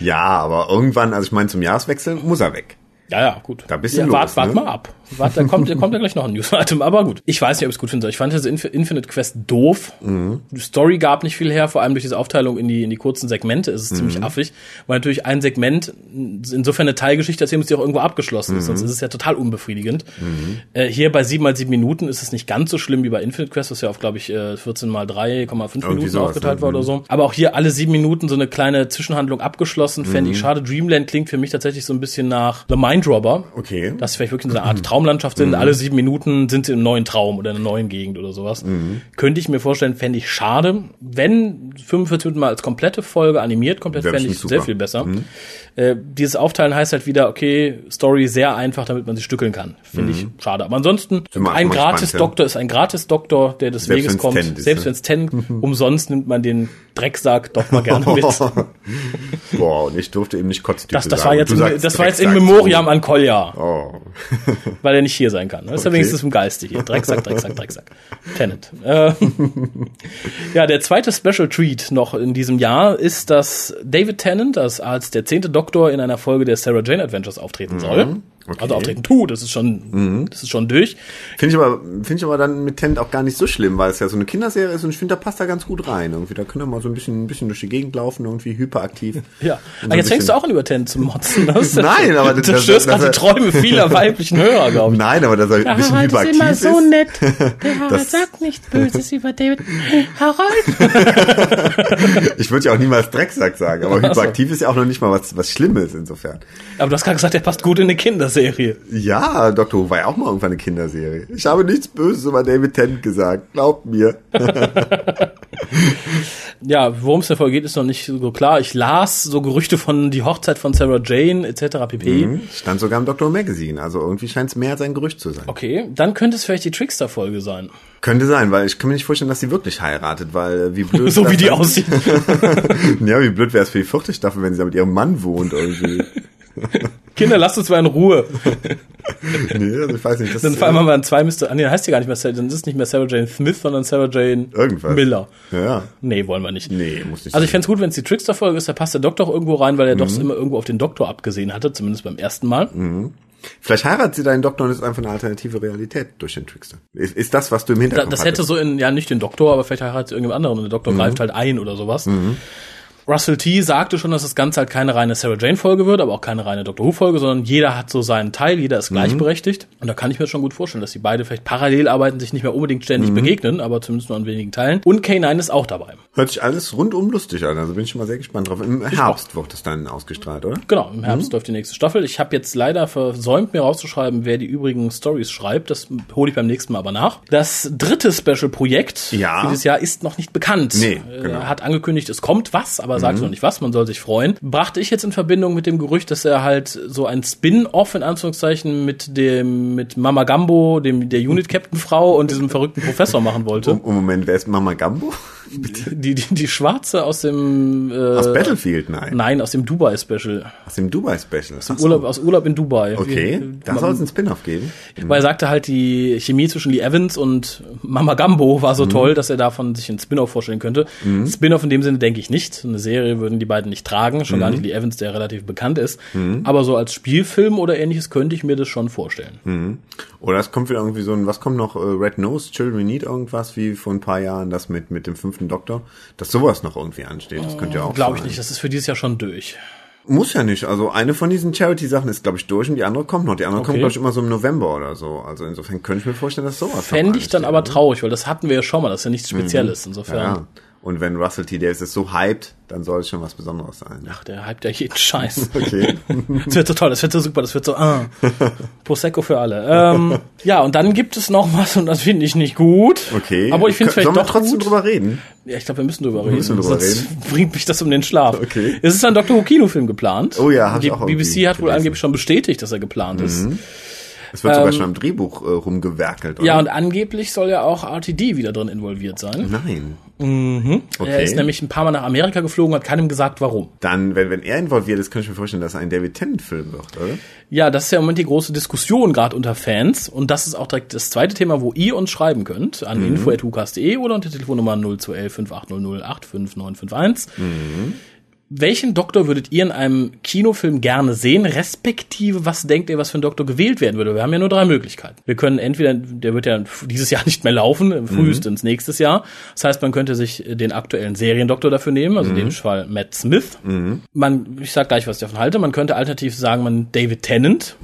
Ja, aber irgendwann, also ich meine, zum Jahreswechsel muss er weg. Ja, ja, gut. Da bist du ja, los, wart, wart ne? mal ab. Wart, da kommt, da kommt ja gleich noch ein News-Item, aber gut. Ich weiß nicht, ob ich es gut finde. Ich fand diese Inf Infinite Quest doof. Mhm. Die Story gab nicht viel her, vor allem durch diese Aufteilung in die, in die kurzen Segmente ist es Mhm. ziemlich affig, weil natürlich ein Segment insofern eine Teilgeschichte erzählen muss, die auch irgendwo abgeschlossen ist, sonst Mhm. ist es ja total unbefriedigend. Äh, hier bei 7 mal 7 Minuten ist es nicht ganz so schlimm wie bei Infinite Quest, was ja auf, glaube ich, äh, 14 mal 3,5 Minuten sowas, aufgeteilt ne? war oder so. Aber auch hier alle sieben Minuten so eine kleine Zwischenhandlung abgeschlossen, fände Mhm. ich schade. Dreamland klingt für mich tatsächlich so ein bisschen nach The Mind Robber. Okay. Dass sie vielleicht wirklich so eine Art Traumlandschaft sind. Alle sieben Minuten sind sie im neuen Traum oder in einer neuen Gegend oder sowas. Könnte ich mir vorstellen, fände ich schade. Wenn 45 Minuten mal als komplette Folge animiert, komplett fände ich bestimmt sehr super. viel besser. Äh, dieses Aufteilen heißt halt wieder, okay, Story sehr einfach, damit man sie stückeln kann. Finde ich schade. Aber ansonsten, ein Gratis-Doktor ist ein Gratis-Doktor, der des Selbst Weges kommt. Ist, Selbst wenn es Ten, <laughs> umsonst nimmt man den Drecksack doch mal gerne mit. <laughs> Boah, und ich durfte eben nicht Kotztüte Das, das war jetzt, das war jetzt in Drecksack. Memoriam an Kolja. Oh. weil er nicht hier sein kann. Das ist ja wenigstens im Geiste hier. Drecksack, Drecksack, Drecksack. Tenet. Äh, <laughs> ja, der zweite Special Treat noch in diesem Jahr ist, dass David Tennant das als der zehnte Doktor in einer Folge der Sarah Jane Adventures auftreten soll. Mhm. Okay. Mhm. Also auftreten tut, das ist schon, das ist schon durch. Finde ich aber, finde ich aber dann mit Tent auch gar nicht so schlimm, weil es ja so eine Kinderserie ist und ich finde, da passt da ganz gut rein. Irgendwie, da können wir mal so ein bisschen, ein bisschen durch die Gegend laufen, irgendwie hyperaktiv. Ja. So Ah, jetzt fängst du auch an über Tennant zu motzen. Das, <laughs> Nein, aber das, das störst gerade die Träume vieler weiblichen Hörer, glaube ich. Nein, aber dass er ein bisschen Harald ist hyperaktiv immer ist. so nett. <laughs> Der Harald Das- sagt nichts Böses über David. Harald? <laughs> Ich würde ja auch niemals Drecksack sagen, aber hyperaktiv ist ja auch noch nicht mal was, was Schlimmes insofern. Aber du hast gerade gesagt, der passt gut in eine Kinderserie. Ja, Dr. Who war ja auch mal irgendwann eine Kinderserie. Ich habe nichts Böses über David Tennant gesagt, glaubt mir. <laughs> Ja, worum es Folge geht, ist noch nicht so klar. Ich las so Gerüchte von die Hochzeit von Sarah Jane etc. pp. Mhm. Stand sogar im. Who Magazine, also irgendwie scheint es mehr als ein Gerücht zu sein. Okay, dann könnte es vielleicht die Trickster-Folge sein. Könnte sein, weil ich kann mir nicht vorstellen, dass sie wirklich heiratet, weil äh, wie <laughs> blöd so wie die aussieht. <laughs> Ja, wie blöd wäre es für die vierte Staffel, wenn sie da mit ihrem Mann wohnt irgendwie. Kinder, lasst uns mal in Ruhe. <laughs> nee, also ich weiß nicht. Das, Dann haben wir dann zwei Mr. Ah, nee, dann heißt die gar nicht mehr, Sarah- dann ist es nicht mehr Sarah Jane Smith, sondern Sarah Jane Irgendwas. Miller. ja. Nee, wollen wir nicht. Nee, muss nicht Also ich fände es gut, wenn es die Trickster-Folge ist, da passt der Doktor auch irgendwo rein, weil er Mhm. doch immer irgendwo auf den Doktor abgesehen hatte, zumindest beim ersten Mal. Vielleicht heiratet sie deinen Doktor und ist einfach eine alternative Realität durch den Trickster. Ist, ist das, was du im Hinterkopf das hätte hattest? so in, ja nicht den Doktor, aber vielleicht heiratet irgendjemand anderen und der Doktor Mhm. greift halt ein oder sowas. Russell T. sagte schon, dass das Ganze halt keine reine Sarah Jane Folge wird, aber auch keine reine Doctor Who Folge, sondern jeder hat so seinen Teil, jeder Mhm. ist gleichberechtigt. Und da kann ich mir schon gut vorstellen, dass die beide vielleicht parallel arbeiten, sich nicht mehr unbedingt Mhm. ständig begegnen, aber zumindest nur an wenigen Teilen. Und K9 ist auch dabei. Hört sich alles rundum lustig an, also bin ich schon mal sehr gespannt drauf. Im Herbst wird es dann ausgestrahlt, oder? Genau, im Mhm. Herbst läuft die nächste Staffel. Ich habe jetzt leider versäumt, mir rauszuschreiben, wer die übrigen Stories schreibt. Das hole ich beim nächsten Mal aber nach. Das dritte Special-Projekt Ja. dieses Jahr ist noch nicht bekannt. Nee, Äh, genau. Mhm. Er hat angekündigt, es kommt was, aber sagt noch nicht was. Man soll sich freuen. Brachte ich jetzt in Verbindung mit dem Gerücht, dass er halt so ein Spin-off in Anführungszeichen mit dem mit Mama Gambo, dem der Unit-Captain-Frau und diesem verrückten Professor machen wollte. Um, Moment, wer ist Mama Gambo? <laughs> Die, die, die Schwarze aus dem äh, Aus Battlefield, nein. Nein, aus dem Dubai-Special. Aus dem Dubai-Special. So. Urlaub, aus Urlaub in Dubai. Okay, Wie- da soll es einen Spin-off geben. Weil er sagte halt, die Chemie zwischen Lee Evans und Mama Gambo war so toll, dass er davon sich einen Spin-off vorstellen könnte. Spin-off in dem Sinne denke ich nicht. Eine Serie würden die beiden nicht tragen, schon gar nicht Lee Evans, der relativ bekannt ist. Aber so als Spielfilm oder ähnliches könnte ich mir das schon vorstellen. Oder es kommt wieder irgendwie so ein, was kommt noch, äh, Red Nose, Children Need irgendwas, wie vor ein paar Jahren das mit, mit dem fünften Doktor, dass sowas noch irgendwie ansteht. Das könnte ja auch Glaube ich nicht, das ist für dieses Jahr schon durch. Muss ja nicht. Also eine von diesen Charity-Sachen ist, glaube ich, durch und die andere kommt noch. Die andere kommt, Okay. glaube ich, immer so im November oder so. Also insofern könnte ich mir vorstellen, dass sowas Fände ich dann aber ne? traurig, weil das hatten wir ja schon mal, das ist ja nichts Spezielles. Insofern, Ja. Und wenn Russell T. Davis es so hypt, dann soll es schon was Besonderes sein. ach, der hypt ja jeden Scheiß. <laughs> Okay. <laughs> Das wird so toll, das wird so super, das wird so, ah, Prosecco für alle. Ähm, ja, und dann gibt es noch was und das finde ich nicht gut. Okay. Aber ich finde es vielleicht wir doch trotzdem gut. drüber reden? Ja, ich glaube, wir müssen drüber reden. müssen drüber sonst <laughs> bringt mich das um den Schlaf. Okay. Es ist ein Dr. Who Kinofilm geplant. Oh ja, hab Die ich auch BBC hat wohl gelesen. angeblich schon bestätigt, dass er geplant ist. Es wird sogar schon am Drehbuch äh, rumgewerkelt, oder? Ähm, Ja, und angeblich soll ja auch RTD wieder drin involviert sein. Nein. Okay. Er ist nämlich ein paar Mal nach Amerika geflogen, hat keinem gesagt, warum. Dann, wenn, wenn er involviert ist, kann ich mir vorstellen, dass er ein David Tennant-Film wird, oder? Ja, das ist ja im Moment die große Diskussion gerade unter Fans. Und das ist auch direkt das zweite Thema, wo ihr uns schreiben könnt. An Mhm. info.hukas.de oder unter Telefonnummer 0211 5800 85951. Mhm. Welchen Doktor würdet ihr in einem Kinofilm gerne sehen, respektive was denkt ihr, was für ein Doktor gewählt werden würde? Wir haben ja nur drei Möglichkeiten. Wir können entweder, der wird ja dieses Jahr <laughs> nicht mehr laufen, frühestens nächstes Jahr. Das heißt, man könnte sich den aktuellen Seriendoktor dafür nehmen, also in dem Fall Matt Smith. Man, ich sag gleich, was ich davon halte. Man könnte alternativ sagen, man David Tennant.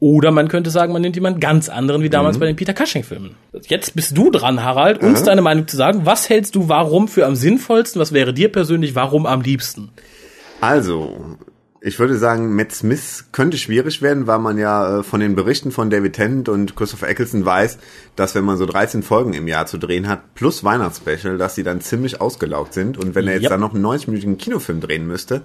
Oder man könnte sagen, man nimmt jemanden ganz anderen, wie damals bei den Peter Cushing-Filmen. Jetzt bist du dran, Harald, uns deine Meinung zu sagen. Was hältst du warum für am sinnvollsten? Was wäre dir persönlich warum am liebsten? Also, ich würde sagen, Matt Smith könnte schwierig werden, weil man ja äh, von den Berichten von David Tennant und Christopher Eccleston weiß, dass wenn man so 13 Folgen im Jahr zu drehen hat, plus Weihnachtsspecial, dass sie dann ziemlich ausgelaugt sind. Und wenn er jetzt Yep. dann noch einen 90-minütigen Kinofilm drehen müsste,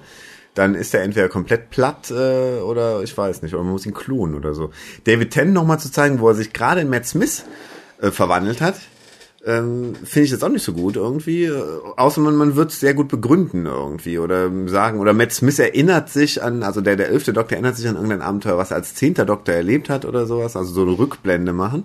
dann ist er entweder komplett platt äh, oder ich weiß nicht, oder man muss ihn klonen oder so. David Tennant nochmal zu zeigen, wo er sich gerade in Matt Smith äh, verwandelt hat, ähm, finde ich jetzt auch nicht so gut irgendwie. Äh, außer man, man wird sehr gut begründen irgendwie oder sagen, oder Matt Smith erinnert sich an, also der, der elfte Doktor erinnert sich an irgendein Abenteuer, was er als zehnter Doktor erlebt hat oder sowas, also so eine Rückblende machen.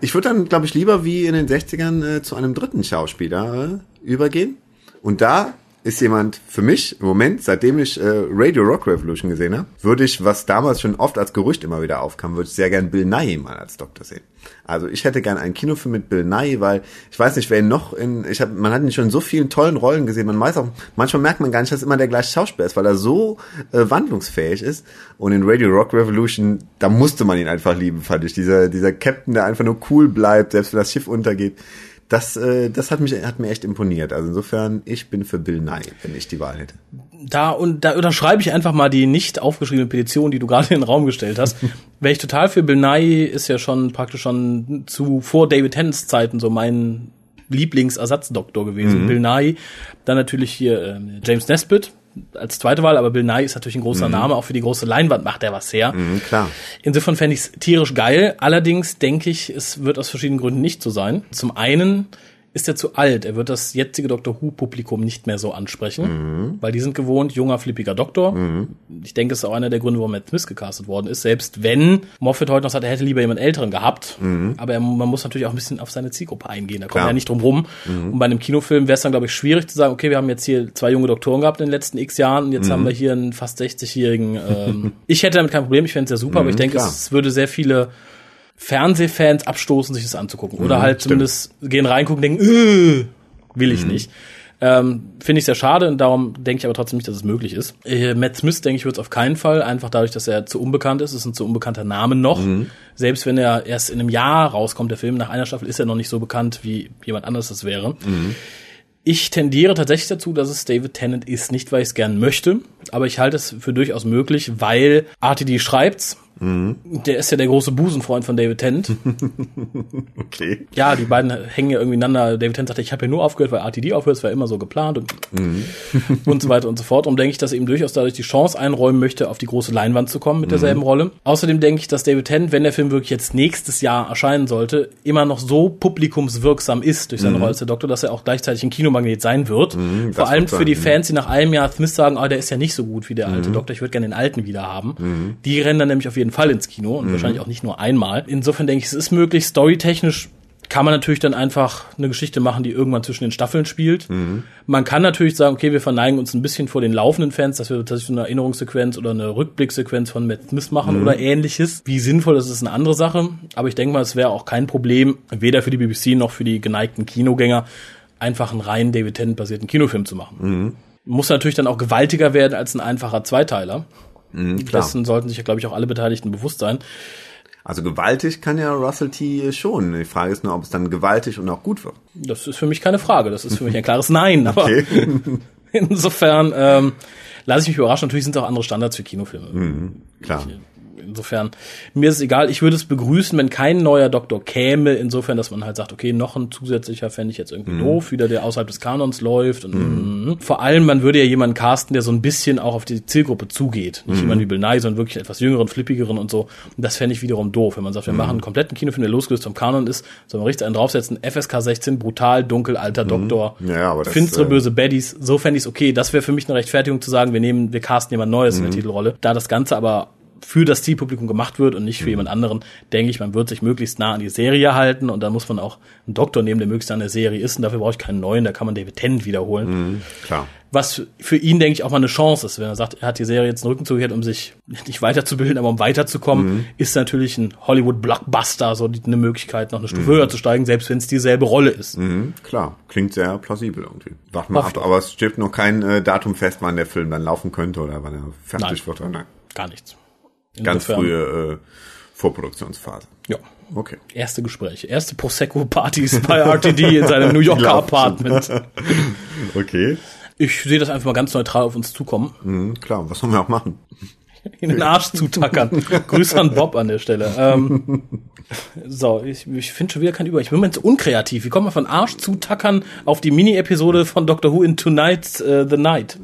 Ich würde dann, glaube ich, lieber wie in den 60ern äh, zu einem dritten Schauspieler äh, übergehen. Und da ist jemand für mich im Moment, seitdem ich äh, Radio Rock Revolution gesehen habe, würde ich, was damals schon oft als Gerücht immer wieder aufkam, würde ich sehr gern Bill Nye mal als Doktor sehen. Also ich hätte gern einen Kinofilm mit Bill Nye, weil ich weiß nicht, wer ihn noch in, ich habe, man hat ihn schon in so vielen tollen Rollen gesehen. Man weiß auch, manchmal merkt man gar nicht, dass immer der gleiche Schauspieler ist, weil er so äh, wandlungsfähig ist. Und in Radio Rock Revolution, da musste man ihn einfach lieben, fand ich. Dieser, dieser Captain, der einfach nur cool bleibt, selbst wenn das Schiff untergeht. Das, äh, das hat mich, hat mir echt imponiert. Also insofern, ich bin für Bill Nye, wenn ich die Wahl hätte. Da und da unterschreibe ich einfach mal die nicht aufgeschriebene Petition, die du gerade in den Raum gestellt hast. <laughs> Wäre ich total für Bill Nye, ist ja schon praktisch schon zu vor David Tennants Zeiten so mein Lieblingsersatzdoktor gewesen. Bill Nye, dann natürlich hier äh, James Nesbitt als zweite Wahl, aber Bill Nye ist natürlich ein großer Name, auch für die große Leinwand macht er was her. Mhm, klar. Insofern fände ich es tierisch geil. Allerdings denke ich, es wird aus verschiedenen Gründen nicht so sein. Zum einen ist er zu alt. Er wird das jetzige Doctor Who-Publikum nicht mehr so ansprechen, Mhm. weil die sind gewohnt, junger, flippiger Doktor. Ich denke, es ist auch einer der Gründe, warum Matt Smith gecastet worden ist. Selbst wenn Moffat heute noch sagt, er hätte lieber jemand Älteren gehabt. Aber er, man muss natürlich auch ein bisschen auf seine Zielgruppe eingehen. Da kommt Mhm. Mhm. er ja nicht drum rum. Und bei einem Kinofilm wäre es dann, glaube ich, schwierig zu sagen, okay, wir haben jetzt hier zwei junge Doktoren gehabt in den letzten x Jahren und jetzt haben wir hier einen fast 60-jährigen. Ähm, <laughs> ich hätte damit kein Problem, ich fände es ja super, aber ich denke, Mhm, klar. es würde sehr viele Fernsehfans abstoßen, sich das anzugucken. Oder halt zumindest gehen reingucken und denken, äh, will ich nicht. Ähm, Finde ich sehr schade und darum denke ich aber trotzdem nicht, dass es möglich ist. Äh, Matt Smith, denke ich, wird es auf keinen Fall, einfach dadurch, dass er zu unbekannt ist. Es ist ein zu unbekannter Name noch. Selbst wenn er erst in einem Jahr rauskommt, der Film, nach einer Staffel ist er noch nicht so bekannt, wie jemand anderes das wäre. Ich tendiere tatsächlich dazu, dass es David Tennant ist. Nicht, weil ich es gern möchte, aber ich halte es für durchaus möglich, weil RTD schreibt's. Der ist ja der große Busenfreund von David Tennant. <laughs> Okay. Ja, die beiden hängen ja irgendwie ineinander. David Tennant sagte, ich habe ja nur aufgehört, weil RTD aufhört, es war immer so geplant und, <laughs> und so weiter und so fort. Und denke ich, dass er ihm durchaus dadurch die Chance einräumen möchte, auf die große Leinwand zu kommen mit derselben Rolle. Außerdem denke ich, dass David Tennant, wenn der Film wirklich jetzt nächstes Jahr erscheinen sollte, immer noch so publikumswirksam ist durch seine Rolle als der Doktor, dass er auch gleichzeitig ein Kinomagnet sein wird. Vor das allem für die. Fans, die nach einem Jahr Smith sagen, oh, der ist ja nicht so gut wie der alte Doktor, ich würde gerne den alten wieder haben. Die rennen dann nämlich auf jeden Fall ins Kino und wahrscheinlich auch nicht nur einmal. Insofern denke ich, es ist möglich, storytechnisch kann man natürlich dann einfach eine Geschichte machen, die irgendwann zwischen den Staffeln spielt. Man kann natürlich sagen, okay, wir verneigen uns ein bisschen vor den laufenden Fans, dass wir tatsächlich so eine Erinnerungssequenz oder eine Rückblicksequenz von Matt Smith machen oder ähnliches. Wie sinnvoll das ist, ist eine andere Sache. Aber ich denke mal, es wäre auch kein Problem, weder für die BBC noch für die geneigten Kinogänger, einfach einen rein David Tennant basierten Kinofilm zu machen. Muss natürlich dann auch gewaltiger werden als ein einfacher Zweiteiler. Klar. Dessen sollten sich ja, glaube ich, auch alle Beteiligten bewusst sein. Also gewaltig kann ja Russell T schon. Die Frage ist nur, ob es dann gewaltig und auch gut wird. Das ist für mich keine Frage. Das ist für mich ein klares Nein. Aber Okay. <laughs> insofern ähm, lasse ich mich überraschen. Natürlich sind es auch andere Standards für Kinofilme. Klar. Insofern, mir ist es egal, ich würde es begrüßen, wenn kein neuer Doktor käme, insofern, dass man halt sagt, okay, noch ein zusätzlicher fände ich jetzt irgendwie doof, wieder der außerhalb des Kanons läuft. Und mm. vor allem, man würde ja jemanden casten, der so ein bisschen auch auf die Zielgruppe zugeht. Nicht jemand wie Bill Nye, sondern wirklich etwas jüngeren, flippigeren und so. Und das fände ich wiederum doof, wenn man sagt, wir machen einen kompletten Kinofilm, der losgelöst vom Kanon ist, soll man richtig einen draufsetzen, FSK 16, brutal, dunkel, alter Doktor, Ja, aber das, finstere, äh, böse Baddies, so fände ich es okay. Das wäre für mich eine Rechtfertigung zu sagen, wir nehmen, wir casten jemand Neues in der Titelrolle. Da das Ganze aber für das Zielpublikum gemacht wird und nicht für jemand anderen, denke ich, man wird sich möglichst nah an die Serie halten und dann muss man auch einen Doktor nehmen, der möglichst an der Serie ist und dafür brauche ich keinen neuen, da kann man David Tennant wiederholen. Klar. Was für ihn, denke ich, auch mal eine Chance ist, wenn er sagt, er hat die Serie jetzt einen Rücken zugekehrt, um sich <laughs> nicht weiterzubilden, aber um weiterzukommen, ist natürlich ein Hollywood-Blockbuster so eine Möglichkeit, noch eine Stufe höher zu steigen, selbst wenn es dieselbe Rolle ist. Mhm, klar. Klingt sehr plausibel irgendwie. Wir Hofft- ab. Aber es steht noch kein äh, Datum fest, wann der Film dann laufen könnte oder wann er fertig Nein. wird. Oder nein. Gar nichts. Ganz Insofern, frühe äh, Vorproduktionsphase. Ja. Okay. Erste Gespräche, erste Prosecco-Partys <laughs> bei RTD in seinem New Yorker. Apartment. <laughs> Okay. Ich sehe das einfach mal ganz neutral auf uns zukommen. Mhm, klar, was sollen wir auch machen? <laughs> In den Arsch zutackern. Grüße an Bob an der Stelle. Ähm, so, ich, ich finde schon wieder kein Über. Ich bin Moment so unkreativ. Wie kommt man von Arsch zutackern auf die Mini-Episode von Doctor Who in Tonight's uh, The Night?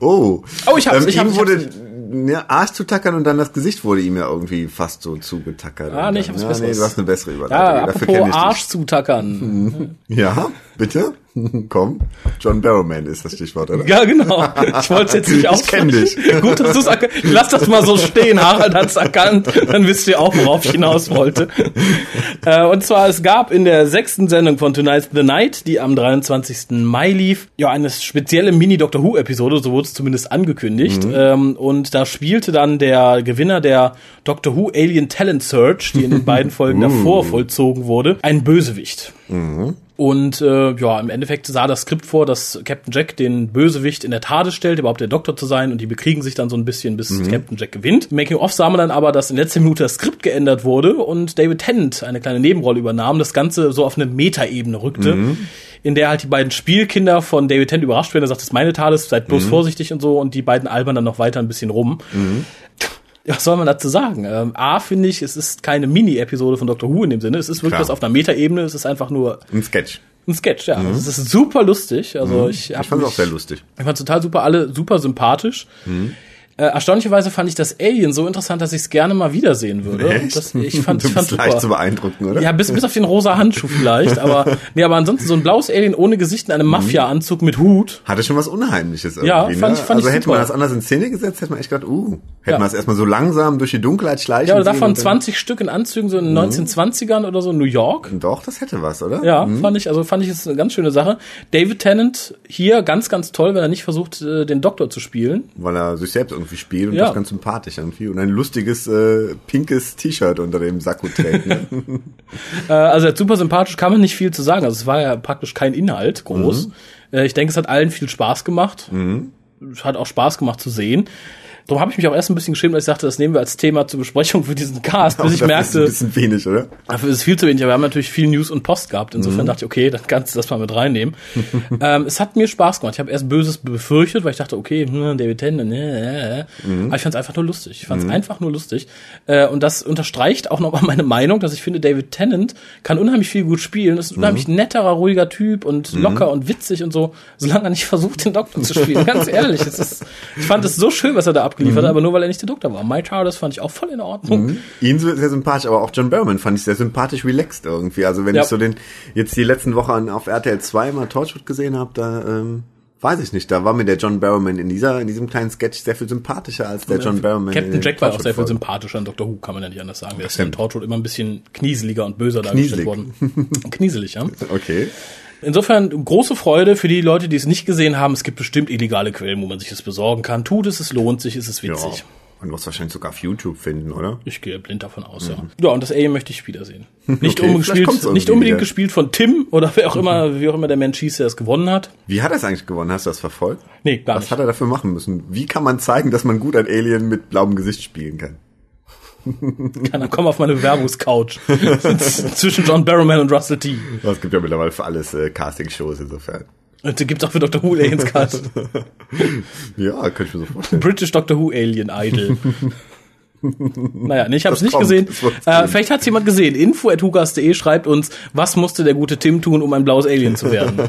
Oh. Oh, ich hab's, ähm, ich hab's, ihm ich wurde ja, Arsch zu tackern und dann das Gesicht wurde ihm ja irgendwie fast so zugetackert. Ah, nee, ich hab's ja, nee, du hast eine bessere Ja, Überleitung. Dafür kenn apropos. Arsch zutackern. <laughs> Ja, bitte? <laughs> Komm. John Barrowman ist das Stichwort, oder? Ja, genau. Ich wollte es jetzt nicht <laughs> Ich kenn aussprechen. <laughs> Gut, dass du es Lass das mal so stehen. Harald hat's erkannt. Dann wisst ihr auch, worauf ich hinaus wollte. Äh, und zwar, es gab in der sechsten Sendung von Tonight's the Night, die am 23. Mai lief, ja, eine spezielle Mini-Doctor Who-Episode, so wurde es zumindest angekündigt. Ähm, und da spielte dann der Gewinner der Doctor Who Alien Talent Search, die in den beiden Folgen davor vollzogen wurde, ein Bösewicht. Und äh, ja, im Endeffekt sah das Skript vor, dass Captain Jack den Bösewicht in der Tat stellt, überhaupt der Doktor zu sein, und die bekriegen sich dann so ein bisschen, bis Captain Jack gewinnt. Making of sah man dann aber, dass in letzter Minute das Skript geändert wurde und David Tennant eine kleine Nebenrolle übernahm, das Ganze so auf eine Metaebene rückte. In der halt die beiden Spielkinder von David Tennant überrascht werden. Er sagt, das ist meine Tat, seid bloß vorsichtig und so. Und die beiden albern dann noch weiter ein bisschen rum. Was soll man dazu sagen? Ähm, A, finde ich, es ist keine Mini-Episode von Doctor Who in dem Sinne. Es ist wirklich Klar. was auf einer Metaebene. Es ist einfach nur Ein Sketch. ein Sketch, ja. Es ist super lustig. Also ich, hab Ich fand es auch sehr lustig. Ich fand total super, alle super sympathisch. Äh, erstaunlicherweise fand ich das Alien so interessant, dass ich es gerne mal wiedersehen würde. Das, ich fand, <laughs> du ich fand bist leicht super. zu beeindrucken, oder? Ja, bis, bis auf den rosa Handschuh vielleicht, aber <laughs> nee, aber ansonsten so ein blaues Alien ohne Gesicht in einem Mafia-Anzug mit Hut. Hatte schon was Unheimliches irgendwie. Ja, fand ne? ich- fand also ich hätte super. man das anders in Szene gesetzt, hätte man echt gedacht, uh, hätte Ja. man das erstmal so langsam durch die Dunkelheit schleichen Ja, oder davon und dann- 20 Stück in Anzügen so in den 1920ern oder so in New York. Doch, das hätte was, oder? Ja, fand ich, also fand ich es eine ganz schöne Sache. David Tennant hier ganz, ganz toll, wenn er nicht versucht, äh, den Doktor zu spielen. Weil er sich selbst irgendwie spielt und Ja. das ganz sympathisch irgendwie und ein lustiges äh, pinkes T-Shirt unter dem Sakko trägt. Ne? <laughs> Äh, also er super sympathisch, kann man nicht viel zu sagen. Also es war ja praktisch kein Inhalt groß. Äh, ich denke, es hat allen viel Spaß gemacht. Es hat auch Spaß gemacht zu sehen. Darum habe ich mich auch erst ein bisschen geschämt, als ich dachte, das nehmen wir als Thema zur Besprechung für diesen Cast, bis ich das ist ein merkte, bisschen wenig, oder? Dafür ist es viel zu wenig, aber wir haben natürlich viel News und Post gehabt. Insofern dachte ich, okay, dann kannst du das mal mit reinnehmen. <laughs> ähm, es hat mir Spaß gemacht. Ich habe erst Böses befürchtet, weil ich dachte, okay, hm, David Tennant, ne, äh, äh. aber ich fand es einfach nur lustig. Ich fand es einfach nur lustig. Äh, und das unterstreicht auch nochmal <laughs> meine Meinung, dass ich finde, David Tennant kann unheimlich viel gut spielen. Ist ein unheimlich netterer, ruhiger Typ und locker und witzig und so, solange er nicht <laughs> versucht, den Doktor zu spielen. Ganz ehrlich, ist, ich fand es so schön, was er da abgeliefert hat, aber nur weil er nicht der Doktor war. My TARDIS fand ich auch voll in Ordnung. Ihn so sehr sympathisch, aber auch John Barrowman fand ich sehr sympathisch relaxed irgendwie. Also wenn Ja. ich so den jetzt die letzten Wochen auf RTL 2 mal Torchwood gesehen habe, da ähm, weiß ich nicht, da war mir der John Barrowman in dieser in diesem kleinen Sketch sehr viel sympathischer als der John Barrowman. in Captain Jack war auch sehr viel sympathischer an Dr. Who, kann man ja nicht anders sagen. Der ist in. Torchwood immer ein bisschen knieseliger und böser dargestellt Knieselig. worden. <laughs> Knieselig, ja. Okay. Insofern große Freude für die Leute, die es nicht gesehen haben. Es gibt bestimmt illegale Quellen, wo man sich das besorgen kann. Tut es, es lohnt sich, es ist Ja. witzig. Man muss wahrscheinlich sogar auf YouTube finden, oder? Ich gehe blind davon aus, ja. Ja, und das Alien möchte ich wiedersehen. <laughs> Nicht, Mhm. Okay, unbedingt, vielleicht kommt's gespielt, irgendwie nicht unbedingt wieder. gespielt von Tim oder wer auch immer, wie auch immer der Mensch hieß, der es gewonnen hat. Wie hat er es eigentlich gewonnen? Hast du das verfolgt? Nee, gar Was nicht. hat er dafür machen müssen? Wie kann man zeigen, dass man gut ein Alien mit blauem Gesicht spielen kann? Keiner, komm auf meine Bewerbungscouch. <laughs> Zwischen John Barrowman und Russell T. Es gibt ja mittlerweile für alles äh, Casting-Shows insofern. Und die gibt's auch für Dr. Who Aliens Cast. <laughs> Ja, könnte ich mir so vorstellen. British Doctor Who Alien Idol. <laughs> naja, nee, ich habe es nicht kommt, gesehen. Äh, vielleicht hat's jemand gesehen. Info at hugas.de schreibt uns, was musste der gute Tim tun, um ein blaues Alien zu werden?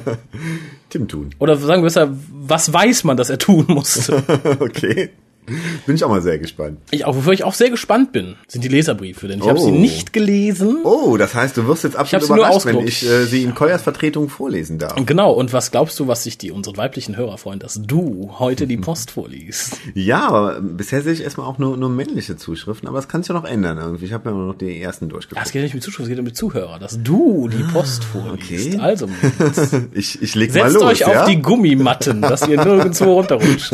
Tim tun. Oder sagen wir besser, was weiß man, dass er tun musste? okay. <laughs> Bin ich auch mal sehr gespannt. Ich auch, wofür ich auch sehr gespannt bin, sind die Leserbriefe, denn ich habe Oh. sie nicht gelesen. Oh, das heißt, du wirst jetzt absolut überrascht, wenn ich äh, sie in Koyas Vertretung vorlesen darf. Genau, und was glaubst du, was sich die unseren weiblichen Hörer freuen, dass du heute die <laughs> Post vorliest? Ja, aber bisher sehe ich erstmal auch nur, nur männliche Zuschriften, aber das kann sich ja noch ändern irgendwie. Ich habe ja nur noch die ersten durchgeführt. es geht nicht mit Zuschauern, es geht um die Zuhörer, dass du die Post vorliest. okay. Also, <laughs> Ich, ich leg mal setzt los, euch ja? auf die Gummimatten, dass ihr nirgendwo runterrutscht.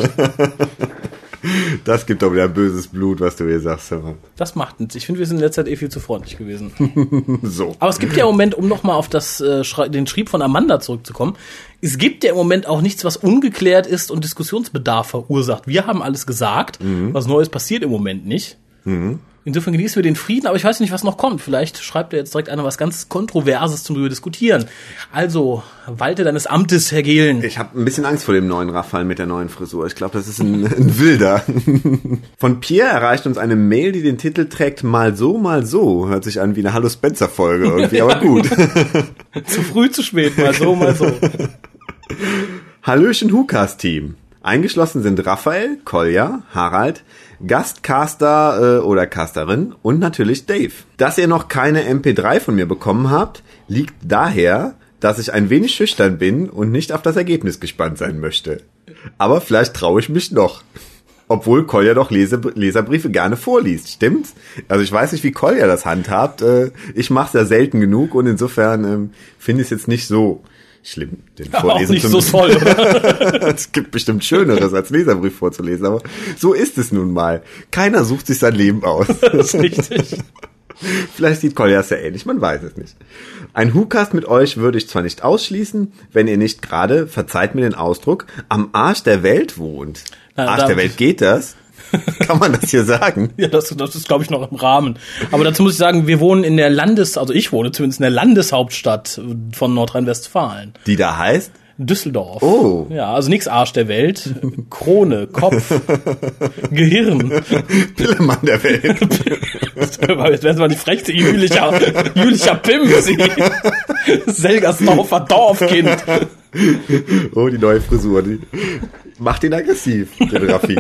Das gibt doch wieder böses Blut, was du hier sagst. Das macht nichts. Ich finde, wir sind in letzter Zeit eh viel zu freundlich gewesen. <laughs> So. Aber es gibt ja im Moment, um nochmal auf das, äh, den Schrieb von Amanda zurückzukommen, es gibt ja im Moment auch nichts, was ungeklärt ist und Diskussionsbedarf verursacht. Wir haben alles gesagt, was Neues passiert im Moment nicht. Insofern genießen wir den Frieden, aber ich weiß nicht, was noch kommt. Vielleicht schreibt er jetzt direkt einer was ganz Kontroverses zum drüber diskutieren. Also, walte deines Amtes, Herr Gehlen. Ich habe ein bisschen Angst vor dem neuen Raffael mit der neuen Frisur. Ich glaube, das ist ein, <laughs> ein Wilder. <laughs> Von Pierre erreicht uns eine Mail, die den Titel trägt Mal so, mal so. Hört sich an wie eine Hallo Spencer Folge irgendwie, aber <laughs> gut. Zu früh, zu spät, mal so, mal so. Hallöchen Hukas Team. Eingeschlossen sind Raphael, Kolja, Harald, Gastcaster äh, oder Casterin und natürlich Dave. Dass ihr noch keine MP3 von mir bekommen habt, liegt daher, dass ich ein wenig schüchtern bin und nicht auf das Ergebnis gespannt sein möchte. Aber vielleicht traue ich mich noch. Obwohl Kolja doch Lese Leserbriefe gerne vorliest, stimmt's? Also ich weiß nicht, wie Kolja das handhabt. Äh, ich mache es ja selten genug und insofern ähm, finde ich es jetzt nicht so schlimm, den auch Vorlesen nicht zu so müssen. toll, oder? <laughs> es gibt bestimmt Schöneres als Leserbrief vorzulesen, aber so ist es nun mal. Keiner sucht sich sein Leben aus. <laughs> Das ist richtig. Vielleicht sieht Kolja es ja ähnlich, man weiß es nicht. Ein Hukast mit euch würde ich zwar nicht ausschließen, wenn ihr nicht gerade, verzeiht mir den Ausdruck, am Arsch der Welt wohnt. Na, Arsch der Welt geht das? <laughs> Kann man das hier sagen? <laughs> Ja, das, das ist, glaube ich, noch im Rahmen. Aber dazu muss ich sagen, wir wohnen in der Landes-, also ich wohne zumindest in der Landeshauptstadt von Nordrhein-Westfalen. Die da heißt? Düsseldorf. Oh. Ja, also nix Arsch der Welt. <laughs> Krone, Kopf, Gehirn. Pillemann der Welt. Jetzt werden wir die frechste Jülicher, Jülicher Pimp sie. Selgersdorfer Dorfkind. Oh, die neue Frisur. Die macht ihn aggressiv, den Raffi.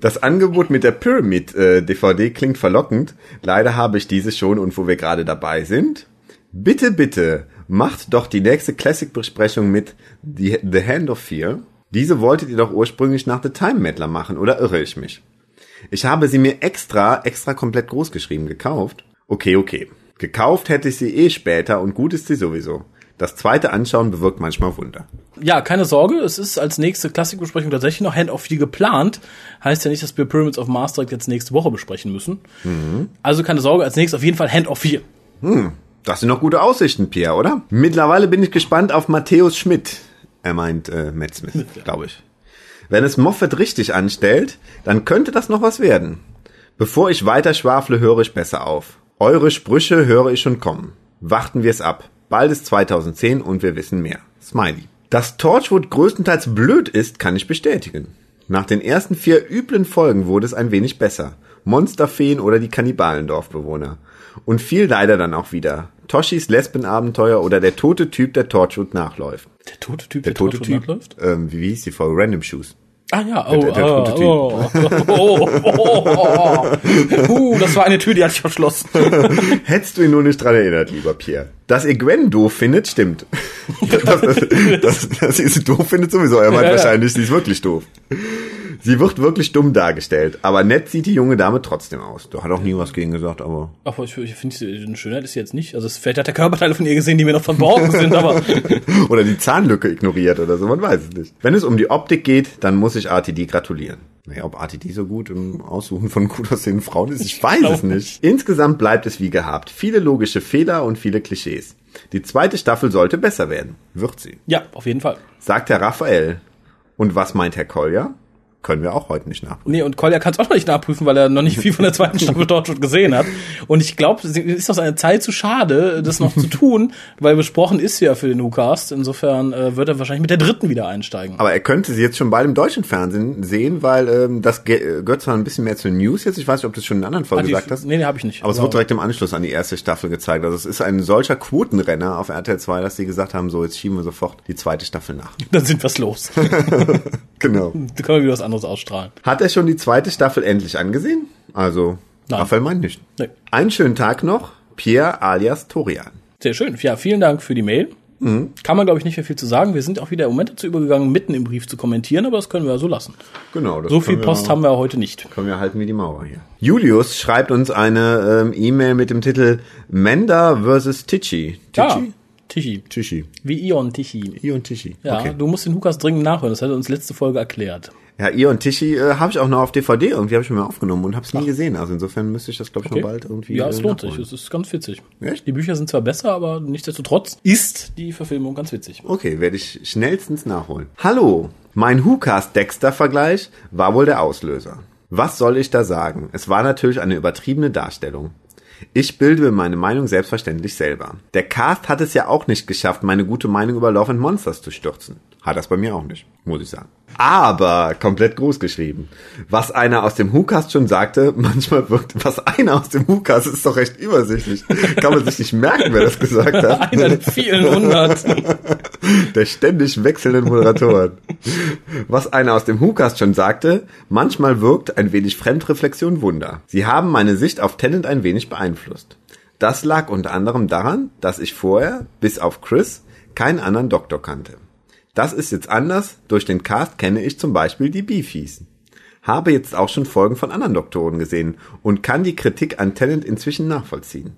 Das Angebot mit der Pyramid äh, DVD klingt verlockend. Leider habe ich diese schon und wo wir gerade dabei sind. Bitte, bitte, macht doch die nächste Classic-Besprechung mit The, The Hand of Fear. Diese wolltet ihr doch ursprünglich nach The Time Meddler machen, oder irre ich mich? Ich habe sie mir extra, extra komplett groß geschrieben gekauft. Okay, okay. Gekauft hätte ich sie eh später und gut ist sie sowieso. Das zweite Anschauen bewirkt manchmal Wunder. Ja, keine Sorge, es ist als nächste Klassikbesprechung tatsächlich noch Hand of Fear geplant. Heißt ja nicht, dass wir Pyramids of Mars direkt jetzt nächste Woche besprechen müssen. Also keine Sorge, als nächstes auf jeden Fall Hand of Fear. Das sind noch gute Aussichten, Pierre, oder? Mittlerweile bin ich gespannt auf Matthäus Schmidt. Er meint äh, Matt Smith, glaube ich. Wenn es Moffat richtig anstellt, dann könnte das noch was werden. Bevor ich weiter schwafle, höre ich besser auf. Eure Sprüche höre ich schon kommen. Warten wir es ab. Bald ist 2010 und wir wissen mehr. Smiley. Dass Torchwood größtenteils blöd ist, kann ich bestätigen. Nach den ersten vier üblen Folgen wurde es ein wenig besser. Monsterfeen oder die Kannibalendorfbewohner. Und viel leider dann auch wieder. Toshis Lesbenabenteuer oder der tote Typ, der Torchwood nachläuft. Der tote Typ, Der tote Typ, ähm, wie hieß die Folge? Random Shoes. Ah ja, oh, Der- der oh, tote Typ. oh, oh, oh, oh, oh. Uh, das war eine Tür, die hat sich verschlossen. <laughs> Hättest du ihn nur nicht dran erinnert, lieber Pierre. Dass ihr Gwen doof findet, stimmt. <laughs> <laughs> dass, dass, dass, ihr sie doof findet sowieso. Er meint Ja, ja. wahrscheinlich, sie ist wirklich doof. Sie wird wirklich dumm dargestellt, aber nett sieht die junge Dame trotzdem aus. Du hast auch nie was gegen gesagt, aber Aber ich, ich finde, eine Schönheit ist sie jetzt nicht. Also es- vielleicht hat der Körperteile von ihr gesehen, die mir noch verborgen sind, aber <laughs> oder die Zahnlücke ignoriert oder so, man weiß es nicht. Wenn es um die Optik geht, dann muss ich RTD gratulieren. Naja, ob RTD so gut im Aussuchen von gut aussehenden Frauen ist, ich weiß es nicht. Insgesamt bleibt es wie gehabt. Viele logische Fehler und viele Klischees. Die zweite Staffel sollte besser werden. Wird sie. ja, auf jeden Fall. Sagt Herr Raphael. Und was meint Herr Kolja? Können wir auch heute nicht nachprüfen. Nee, und Kolja kann es auch noch nicht nachprüfen, weil er noch nicht viel von der zweiten Staffel <laughs> Torchwood gesehen hat. Und ich glaube, es ist doch seine Zeit zu schade, das noch zu tun, weil besprochen ist sie ja für den WhoCast. Insofern äh, wird er wahrscheinlich mit der dritten wieder einsteigen. Aber er könnte sie jetzt schon bald im deutschen Fernsehen sehen, weil ähm, das ge- gehört zwar ein bisschen mehr zu News jetzt. Ich weiß nicht, ob du es schon in einer anderen Folge die- gesagt hast. Nee, nee, habe ich nicht. Aber es wird direkt im Anschluss an die erste Staffel gezeigt. Also es ist ein solcher Quotenrenner auf RTL 2, dass sie gesagt haben, so jetzt schieben wir sofort die zweite Staffel nach. Dann sind wir's los. <laughs> Genau. da können wir wieder was anderes ausstrahlen. Hat er schon die zweite Staffel endlich angesehen? Also, Nein. Raphael meint nicht. Nee. Einen schönen Tag noch. Pierre alias Torian. Sehr schön. Ja, vielen Dank für die Mail. Kann man, glaube ich, nicht mehr viel zu sagen. Wir sind auch wieder im Moment dazu übergegangen, mitten im Brief zu kommentieren, aber das können wir ja so lassen. Genau. So viel können wir- Post haben wir heute nicht. Können wir halten wie die Mauer hier. Julius schreibt uns eine ähm, E-Mail mit dem Titel Menda vs. Tichy. Ja, Tichy? Tichy. Tichy. Wie Ion Tichy. Ion Tichy. Ja, Okay. du musst den Lukas dringend nachhören. Das hat er uns letzte Folge erklärt. Ja, Ion Tichy äh, habe ich auch noch auf DVD irgendwie, habe ich mir mal aufgenommen und habe es nie gesehen. Also insofern müsste ich das, glaube ich, Okay. schon bald irgendwie Ja, es äh, lohnt sich. Es ist ganz witzig. Echt? Die Bücher sind zwar besser, aber nichtsdestotrotz ist die Verfilmung ganz witzig. Okay, werde ich schnellstens nachholen. Hallo, mein WhoCast-Dexter-Vergleich war wohl der Auslöser. Was soll ich da sagen? Es war natürlich eine übertriebene Darstellung. Ich bilde mir meine Meinung selbstverständlich selber. Der Cast hat es ja auch nicht geschafft, meine gute Meinung über Love and Monsters zu stürzen. Hat das bei mir auch nicht, muss ich sagen. Aber komplett groß geschrieben. Was einer aus dem WhoCast schon sagte, <laughs> manchmal wirkt, was einer aus dem WhoCast ist doch recht übersichtlich. Kann man sich nicht merken, wer das gesagt hat. <laughs> Einer der vielen hundert. <laughs> der ständig wechselnden Moderatoren. Was einer aus dem WhoCast schon sagte, manchmal wirkt ein wenig Fremdreflexion Wunder. Sie haben meine Sicht auf Tennant ein wenig beeinflusst. Das lag unter anderem daran, dass ich vorher, bis auf Chris, keinen anderen Doktor kannte. Das ist jetzt anders, durch den Cast kenne ich zum Beispiel die Beefies. Habe jetzt auch schon Folgen von anderen Doktoren gesehen und kann die Kritik an Tennant inzwischen nachvollziehen.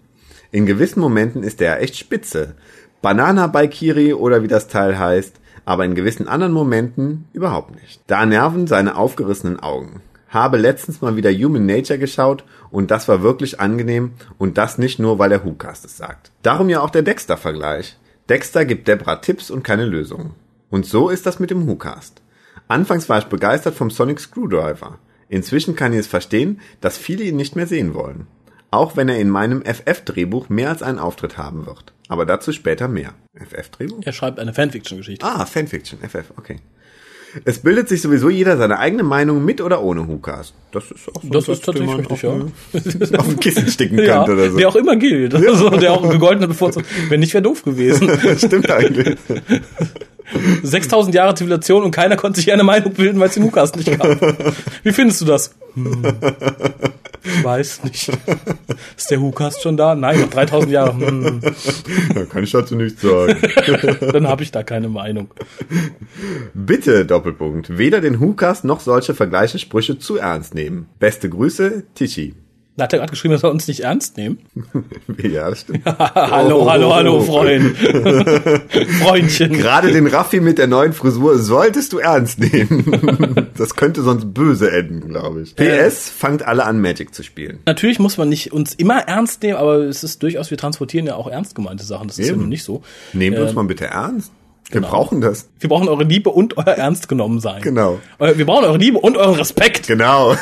In gewissen Momenten ist er echt spitze. Banana bei Kiri oder wie das Teil heißt, aber in gewissen anderen Momenten überhaupt nicht. Da nerven seine aufgerissenen Augen. Habe letztens mal wieder Human Nature geschaut und das war wirklich angenehm und das nicht nur, weil der WhoCast es sagt. Darum ja auch der Dexter-Vergleich. Dexter gibt Debra Tipps und keine Lösungen. Und so ist das mit dem WhoCast. Anfangs war ich begeistert vom Sonic Screwdriver. Inzwischen kann ich es verstehen, dass viele ihn nicht mehr sehen wollen. Auch wenn er in meinem FF-Drehbuch mehr als einen Auftritt haben wird. Aber dazu später mehr. FF-Drehbuch? Er schreibt eine Fanfiction-Geschichte. Ah, Fanfiction, FF, okay. Es bildet sich sowieso jeder seine eigene Meinung mit oder ohne WhoCast. Das ist auch so Das ein ist tatsächlich man richtig, <laughs> auf, ja. auf ein Kissen sticken <laughs> Ja, könnte oder so. der auch immer gilt. Also, <laughs> der auch gegolten bevorzugt. Wenn nicht, wäre doof gewesen. Stimmt eigentlich. 6000 Jahre Zivilisation und keiner konnte sich eine Meinung bilden, weil es den Hukas nicht gab. Wie findest du das? Hm. Weiß nicht. Ist der Hukas schon da? Nein, noch 3000 Jahre. Hm. Da kann ich dazu nichts sagen. Dann habe ich da keine Meinung. Bitte, Doppelpunkt, weder den Hukas noch solche Vergleiche Sprüche zu ernst nehmen. Beste Grüße, Tichy. Da hat er gerade geschrieben, dass wir uns nicht ernst nehmen. <laughs> Ja, das stimmt. <laughs> hallo, hallo, hallo, Freund. <laughs> Freundchen. Gerade den Raffi mit der neuen Frisur solltest du ernst nehmen. Das könnte sonst böse enden, glaube ich. PS, fangt alle an, Magic zu spielen. Natürlich muss man nicht uns immer ernst nehmen, aber es ist durchaus, wir transportieren ja auch ernst gemeinte Sachen. Das ist ja Eben. nun nicht so. Nehmt uns Ähm, mal bitte ernst. Wir genau. brauchen das. Wir brauchen eure Liebe und euer Ernst genommen sein. Genau. Eu- Wir brauchen eure Liebe und euren Respekt. Genau.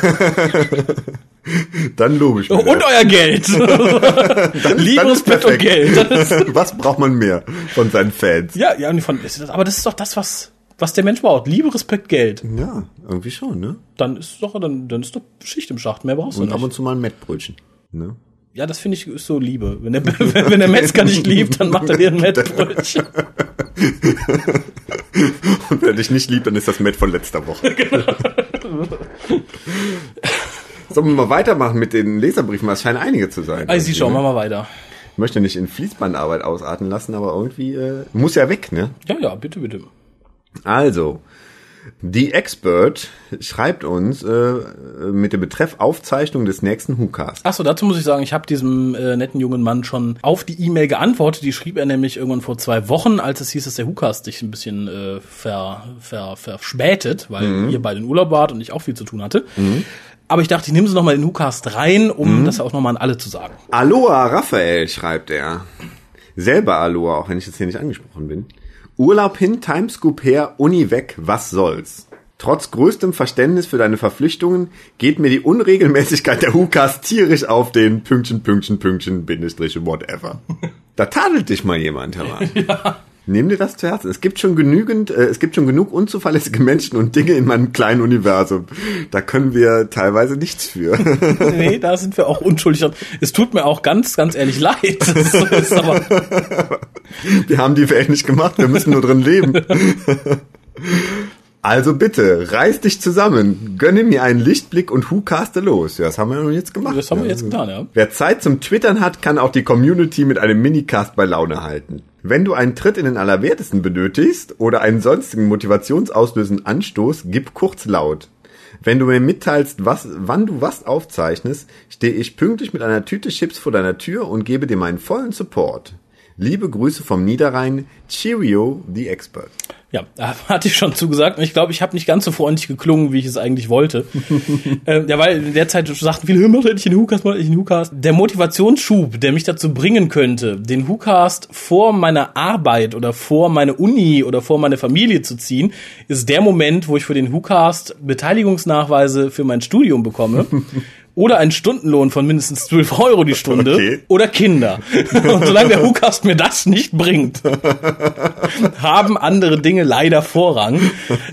Dann lobe ich mir. Und euer Geld. <laughs> <laughs> Liebe, dann Respekt und. Geld. <laughs> Was braucht man mehr von seinen Fans? ja, ja, und von, aber das ist doch das, was, was der Mensch braucht. Liebe, Respekt, Geld. Ja, irgendwie schon, ne? Dann ist doch, dann, dann ist doch Schicht im Schacht. Mehr brauchst du Und ab nicht. und zu mal ein Mettbrötchen. Ne? Ja, das finde ich ist so Liebe. Wenn der, wenn der Metzger nicht liebt, dann macht er dir ein Mettbrötchen. Und wer dich nicht liebt, dann ist das Met von letzter Woche. Sollen wir mal weitermachen mit den Leserbriefen? Es scheinen einige zu sein. Also, sie schauen wir mal weiter. Ich möchte nicht in Fließbandarbeit ausarten lassen, aber irgendwie äh, muss ja weg, ne? Ja, ja, bitte, bitte. Also, die Expert schreibt uns äh, mit dem Betreff Aufzeichnung des nächsten WhoCast. Achso, dazu muss ich sagen, ich habe diesem äh, netten jungen Mann schon auf die E-Mail geantwortet. Die schrieb er nämlich irgendwann vor zwei Wochen, als es hieß, dass der Hukas dich ein bisschen äh, ver, ver, verspätet, weil ihr beide in Urlaub wart und ich auch viel zu tun hatte. Aber ich dachte, ich nehme sie nochmal in den Hukast rein, um das auch nochmal an alle zu sagen. Aloha Raphael, schreibt er. Selber Aloha, auch wenn ich jetzt hier nicht angesprochen bin. Urlaub hin, Timescoop her, Uni weg, was soll's? Trotz größtem Verständnis für deine Verpflichtungen geht mir die Unregelmäßigkeit der Hukas tierisch auf den Pünktchen, Pünktchen, Pünktchen, Bindestriche, whatever. <laughs> Da tadelt dich mal jemand, hör mal. Nimm dir das zu Herzen. Es gibt schon genügend, äh, es gibt schon genug unzuverlässige Menschen und Dinge in meinem kleinen Universum. Da können wir teilweise nichts für. <laughs> nee, da sind wir auch unschuldig. Es tut mir auch ganz, ganz ehrlich leid. <laughs> Das ist aber, Wir haben die Welt nicht gemacht, wir müssen nur drin leben. <laughs> Also bitte, reiß dich zusammen, gönne mir einen Lichtblick und hucaste los. Ja, das haben wir nun jetzt gemacht. das haben wir jetzt getan, ja. Wer Zeit zum Twittern hat, kann auch die Community mit einem Minicast bei Laune halten. Wenn du einen Tritt in den Allerwertesten benötigst oder einen sonstigen motivationsauslösenden Anstoß, gib kurz laut. Wenn du mir mitteilst, was, wann du was aufzeichnest, stehe ich pünktlich mit einer Tüte Chips vor deiner Tür und gebe dir meinen vollen Support. Liebe Grüße vom Niederrhein, Cheerio, the Expert. Ja, da hatte ich schon zugesagt. Und ich glaube, ich habe nicht ganz so freundlich geklungen, wie ich es eigentlich wollte. <laughs> äh, ja, weil in der Zeit sagten viele, <laughs> mach endlich einen Hookast, mach endlich einen Hookast. Der Motivationsschub, der mich dazu bringen könnte, den Hookast vor meiner Arbeit oder vor meine Uni oder vor meine Familie zu ziehen, ist der Moment, wo ich für den Hookast Beteiligungsnachweise für mein Studium bekomme. <laughs> Oder einen Stundenlohn von mindestens 12 Euro die Stunde. Okay. Oder Kinder. <laughs> Und solange der Hookast mir das nicht bringt, haben andere Dinge leider Vorrang.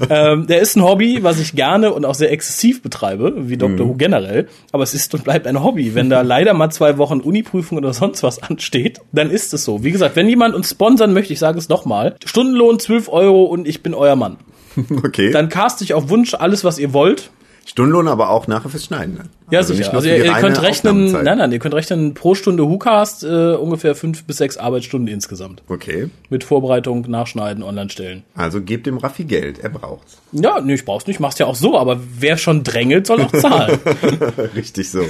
ähm, der ist ein Hobby, was ich gerne und auch sehr exzessiv betreibe, wie Dr. Who generell. Aber es ist und bleibt ein Hobby. Wenn da leider mal zwei Wochen Uniprüfung oder sonst was ansteht, dann ist es so. Wie gesagt, wenn jemand uns sponsern möchte, ich sage es nochmal, Stundenlohn 12 Euro und ich bin euer Mann. <laughs> Okay. Dann cast ich auf Wunsch alles, was ihr wollt. Stundenlohn aber auch nachher fürs Schneiden. Ne? Ja, Also sicher. Also ihr, ihr könnt rechnen, nein, nein, ihr könnt rechnen pro Stunde WhoCast äh, ungefähr fünf bis sechs Arbeitsstunden insgesamt. Okay. Mit Vorbereitung, Nachschneiden, online stellen. Also gebt dem Raffi Geld, er braucht's. Ja, nee, ich brauch's nicht, mach's ja auch so, aber wer schon drängelt, soll auch zahlen. <laughs> Richtig so.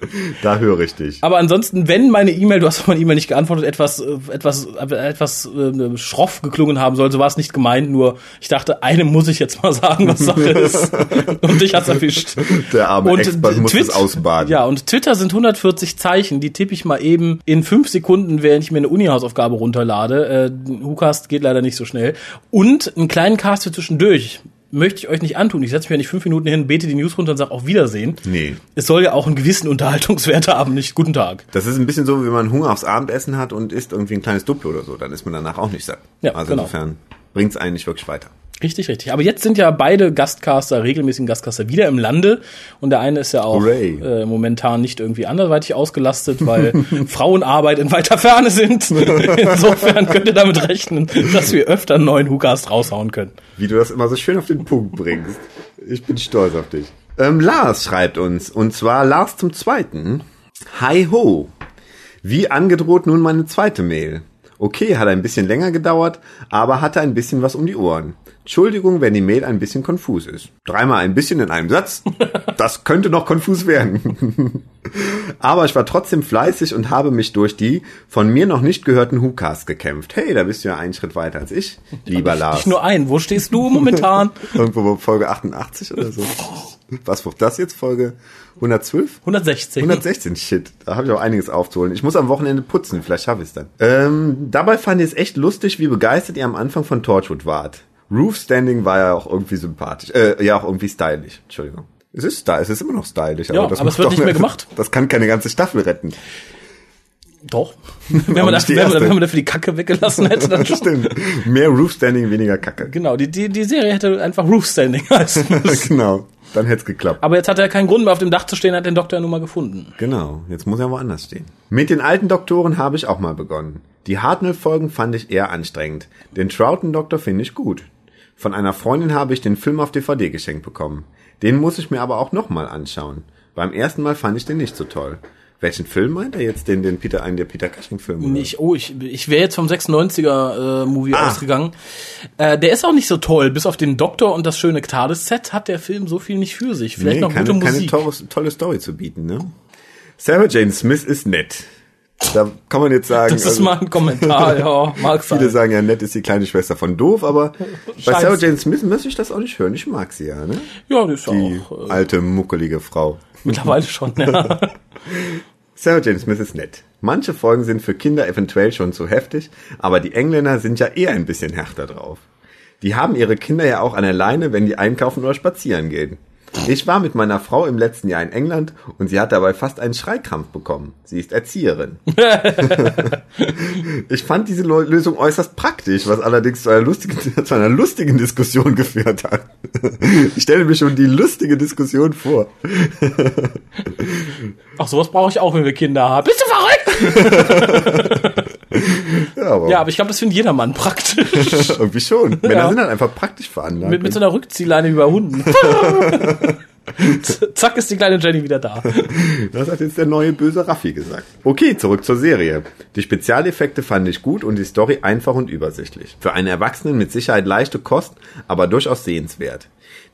<laughs> Da höre ich dich. aber ansonsten, wenn meine E-Mail, du hast auf meine E-Mail nicht geantwortet, etwas, etwas, äh, etwas äh, schroff geklungen haben soll, so war es nicht gemeint, nur ich dachte, einem muss ich jetzt mal sagen, was Sache <laughs> ist. und dich hat's erwischt. Der arme Und Expert muss Twit- es ausbaden. Ja, und Twitter sind 140 Zeichen, die tippe ich mal eben in fünf Sekunden, während ich mir eine Uni-Hausaufgabe runterlade. Äh, WhoCast geht leider nicht so schnell. Und einen kleinen Cast für zwischendurch möchte ich euch nicht antun. Ich setze mich ja nicht fünf Minuten hin, bete die News runter und sage auf Wiedersehen. Nee. Es soll ja auch einen gewissen Unterhaltungswert haben, nicht guten Tag. Das ist ein bisschen so, wie man Hunger aufs Abendessen hat und isst irgendwie ein kleines Duplo oder so. Dann ist man danach auch nicht satt. Ja, also genau. insofern bringt's einen nicht wirklich weiter. Richtig, richtig. Aber jetzt sind ja beide Gastcaster, regelmäßigen Gastcaster wieder im Lande und der eine ist ja auch äh, momentan nicht irgendwie anderweitig ausgelastet, weil <laughs> Frauenarbeit in weiter Ferne sind. <laughs> Insofern könnt ihr damit rechnen, dass wir öfter einen neuen WhoCast raushauen können. Wie du das immer so schön auf den Punkt bringst. Ich bin stolz auf dich. Ähm, Lars schreibt uns, und zwar Lars zum Zweiten. Hi ho. Wie angedroht nun meine zweite Mail. Okay, hat ein bisschen länger gedauert, aber hatte ein bisschen was um die Ohren. Entschuldigung, wenn die Mail ein bisschen konfus ist. Dreimal ein bisschen in einem Satz. <laughs> Das könnte noch konfus werden. <laughs> aber ich war trotzdem fleißig und habe mich durch die von mir noch nicht gehörten WhoCast gekämpft. Hey, da bist du ja einen Schritt weiter als ich, lieber Lars. Nicht nur ein. Wo stehst du momentan? <laughs> Irgendwo bei Folge 88 oder so. Was wird das jetzt? Folge 112? 116. 116, shit. Da habe ich auch einiges aufzuholen. Ich muss am Wochenende putzen, vielleicht schaffe ich es dann. Ähm, dabei fand ich es echt lustig, wie begeistert ihr am Anfang von Torchwood wart. Roof Standing war ja auch irgendwie sympathisch. Äh, ja, auch irgendwie stylisch. Entschuldigung. Es ist stylisch, es ist immer noch stylisch. Ja, das aber es wird nicht mehr gemacht. Das kann keine ganze Staffel retten. Doch. <laughs> wenn, man das, wenn, man, wenn man dafür die Kacke weggelassen hätte, dann <laughs> schon. Stimmt. Mehr Roof Standing, weniger Kacke. Genau, die, die, die Serie hätte einfach Roof Standing <laughs> heißen müssen. genau. Dann hätte es geklappt. Aber jetzt hat er keinen Grund mehr auf dem Dach zu stehen, hat den Doktor ja nun mal gefunden. Genau, jetzt muss er woanders stehen. Mit den alten Doktoren habe ich auch mal begonnen. Die Hartnell-Folgen fand ich eher anstrengend. Den Troughton-Doktor finde ich gut. Von einer Freundin habe ich den Film auf DVD geschenkt bekommen. Den muss ich mir aber auch nochmal anschauen. Beim ersten Mal fand ich den nicht so toll. Welchen Film meint er jetzt? Den, den Peter, einen der Peter Cushing-Film? oder? Ich, oh, ich, ich wäre jetzt vom 96er äh, Movie Ah. ausgegangen. Äh, der ist auch nicht so toll. Bis auf den Doktor und das schöne TARDIS-Set hat der Film so viel nicht für sich. Vielleicht Nee, noch keine, gute keine Musik. tolle, tolle Story zu bieten, ne? Sarah Jane Smith ist nett. Da kann man jetzt sagen. das ist also- mal ein Kommentar, ja, mag <laughs> Viele sein. sagen ja, nett ist die kleine Schwester von doof, aber <laughs> bei Scheiße. Sarah Jane Smith möchte ich das auch nicht hören. Ich mag sie ja, ne? Ja, die ist Die auch äh, alte, muckelige Frau. <laughs> mittlerweile schon, ja. Sarah Jane Smith ist nett. Manche Folgen sind für Kinder eventuell schon zu heftig, aber die Engländer sind ja eher ein bisschen härter drauf. Die haben ihre Kinder ja auch an der Leine, wenn die einkaufen oder spazieren gehen. Ich war mit meiner Frau im letzten Jahr in England und sie hat dabei fast einen Schreikrampf bekommen. Sie ist Erzieherin. <laughs> ich fand diese Lösung äußerst praktisch, was allerdings zu einer lustigen, <laughs> zu einer lustigen Diskussion geführt hat. Ich stelle mir schon die lustige Diskussion vor. Ach, sowas brauche ich auch, wenn wir Kinder haben. Bist du verrückt? <laughs> Ja, aber Ja, aber ich glaube, das findet jedermann praktisch. <laughs> irgendwie schon. Männer Ja. sind halt einfach praktisch veranlagt. mit, mit so einer Rückziehleine wie bei Hunden. <laughs> Zack ist die kleine Jenny wieder da. Das hat jetzt der neue böse Raffi gesagt. Okay, zurück zur Serie. Die Spezialeffekte fand ich gut und die Story einfach und übersichtlich. Für einen Erwachsenen mit Sicherheit leichte Kost, aber durchaus sehenswert.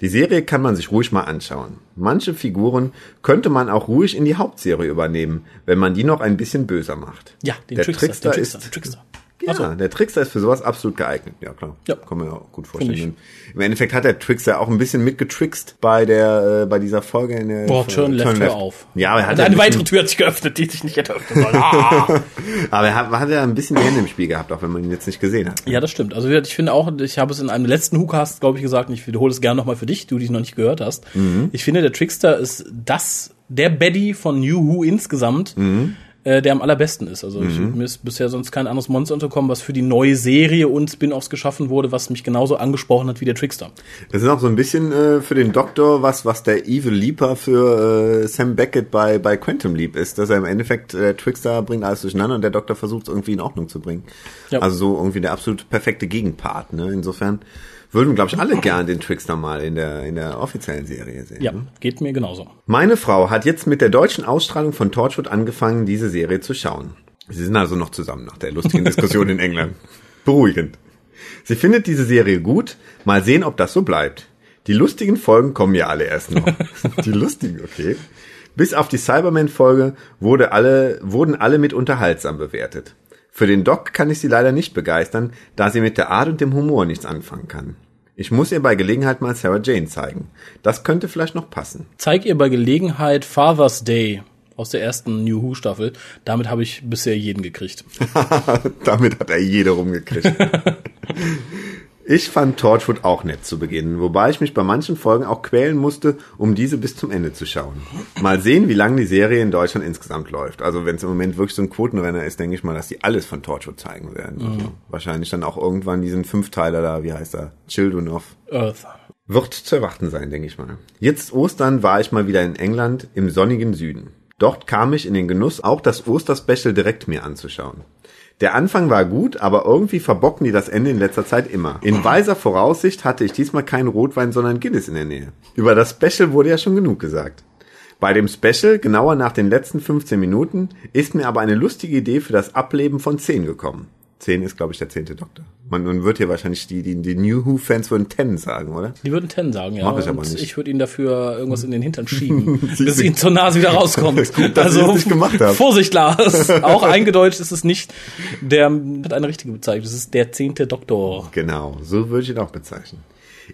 Die Serie kann man sich ruhig mal anschauen. Manche Figuren könnte man auch ruhig in die Hauptserie übernehmen, wenn man die noch ein bisschen böser macht. Ja, den der Trickster, Trickster, den Trickster, ist Trickster. Ja, Ach so. der Trickster ist für sowas absolut geeignet. Ja, klar. Ja. Kann man ja auch gut vorstellen. Im Endeffekt hat der Trickster auch ein bisschen mitgetrickst bei der, äh, bei dieser Folge in der Boah, turn left, hör auf. Ja, aber er hat ja eine ein weitere Tür hat sich geöffnet, die sich nicht hätte öffnen sollen. Ah. <laughs> Aber er hat, hat ja ein bisschen die Hände im Spiel gehabt, auch wenn man ihn jetzt nicht gesehen hat. ja, das stimmt. Also ich finde auch, ich habe es in einem letzten Hookcast, glaube ich, gesagt, und ich wiederhole es gerne nochmal für dich, du, die es noch nicht gehört hast. Ich finde, der Trickster ist das, der Baddy von New Who insgesamt, äh, der am allerbesten ist. Also ich, mir ist bisher sonst kein anderes Monster unterkommen, was für die neue Serie und Spin-offs geschaffen wurde, was mich genauso angesprochen hat wie der Trickster. Das ist auch so ein bisschen äh, für den Doktor, was was der Evil Leaper für äh, Sam Beckett bei bei Quantum Leap ist, dass er im Endeffekt äh, der Trickster bringt alles durcheinander und der Doktor versucht es irgendwie in Ordnung zu bringen. Ja. Also so irgendwie der absolut perfekte Gegenpart. Ne? Insofern würden glaube ich alle gern den Trickster mal in der in der offiziellen Serie sehen. Ja, ne? geht mir genauso. Meine Frau hat jetzt mit der deutschen Ausstrahlung von Torchwood angefangen, diese Serie zu schauen. Sie sind also noch zusammen nach der lustigen Diskussion in England. <laughs> Beruhigend. Sie findet diese Serie gut. Mal sehen, ob das so bleibt. Die lustigen Folgen kommen ja alle erst noch. <laughs> Die lustigen, okay. Bis auf die Cyberman-Folge wurde alle, wurden alle mit unterhaltsam bewertet. Für den Doc kann ich sie leider nicht begeistern, da sie mit der Art und dem Humor nichts anfangen kann. Ich muss ihr bei Gelegenheit mal Sarah Jane zeigen. Das könnte vielleicht noch passen. Zeig ihr bei Gelegenheit Father's Day aus der ersten New Who Staffel. Damit habe ich bisher jeden gekriegt. <laughs> Damit hat er jede rumgekriegt. <laughs> Ich fand Torchwood auch nett zu Beginn, wobei ich mich bei manchen Folgen auch quälen musste, um diese bis zum Ende zu schauen. Mal sehen, wie lange die Serie in Deutschland insgesamt läuft. Also wenn es im Moment wirklich so ein Quotenrenner ist, denke ich mal, dass die alles von Torchwood zeigen werden. Also wahrscheinlich dann auch irgendwann diesen Fünfteiler da, wie heißt er? Children of Earth. wird zu erwarten sein, denke ich mal. Jetzt Ostern war ich mal wieder in England im sonnigen Süden. Dort kam ich in den Genuss, auch das Osterspecial direkt mir anzuschauen. Der Anfang war gut, aber irgendwie verbocken die das Ende in letzter Zeit immer. In weiser Voraussicht hatte ich diesmal keinen Rotwein, sondern Guinness in der Nähe. Über das Special wurde ja schon genug gesagt. Bei dem Special, genauer nach den letzten 15 Minuten, ist mir aber eine lustige Idee für das Ableben von 10 gekommen. 10 ist, glaube ich, der zehnte Doktor. Man, man wird hier wahrscheinlich die, die, die New Who-Fans würden 10 sagen, oder? Die würden Ten sagen, ja. Mach ich aber nicht. ich würde ihnen dafür irgendwas in den Hintern schieben, <laughs> bis ihnen zur Nase wieder rauskommt. <laughs> dass ich das nicht gemacht habe. Vorsicht, Lars. <laughs> Auch eingedeutscht ist es nicht der, hat eine richtige Bezeichnung. Das ist der zehnte Doktor. Genau, so würde ich ihn auch bezeichnen.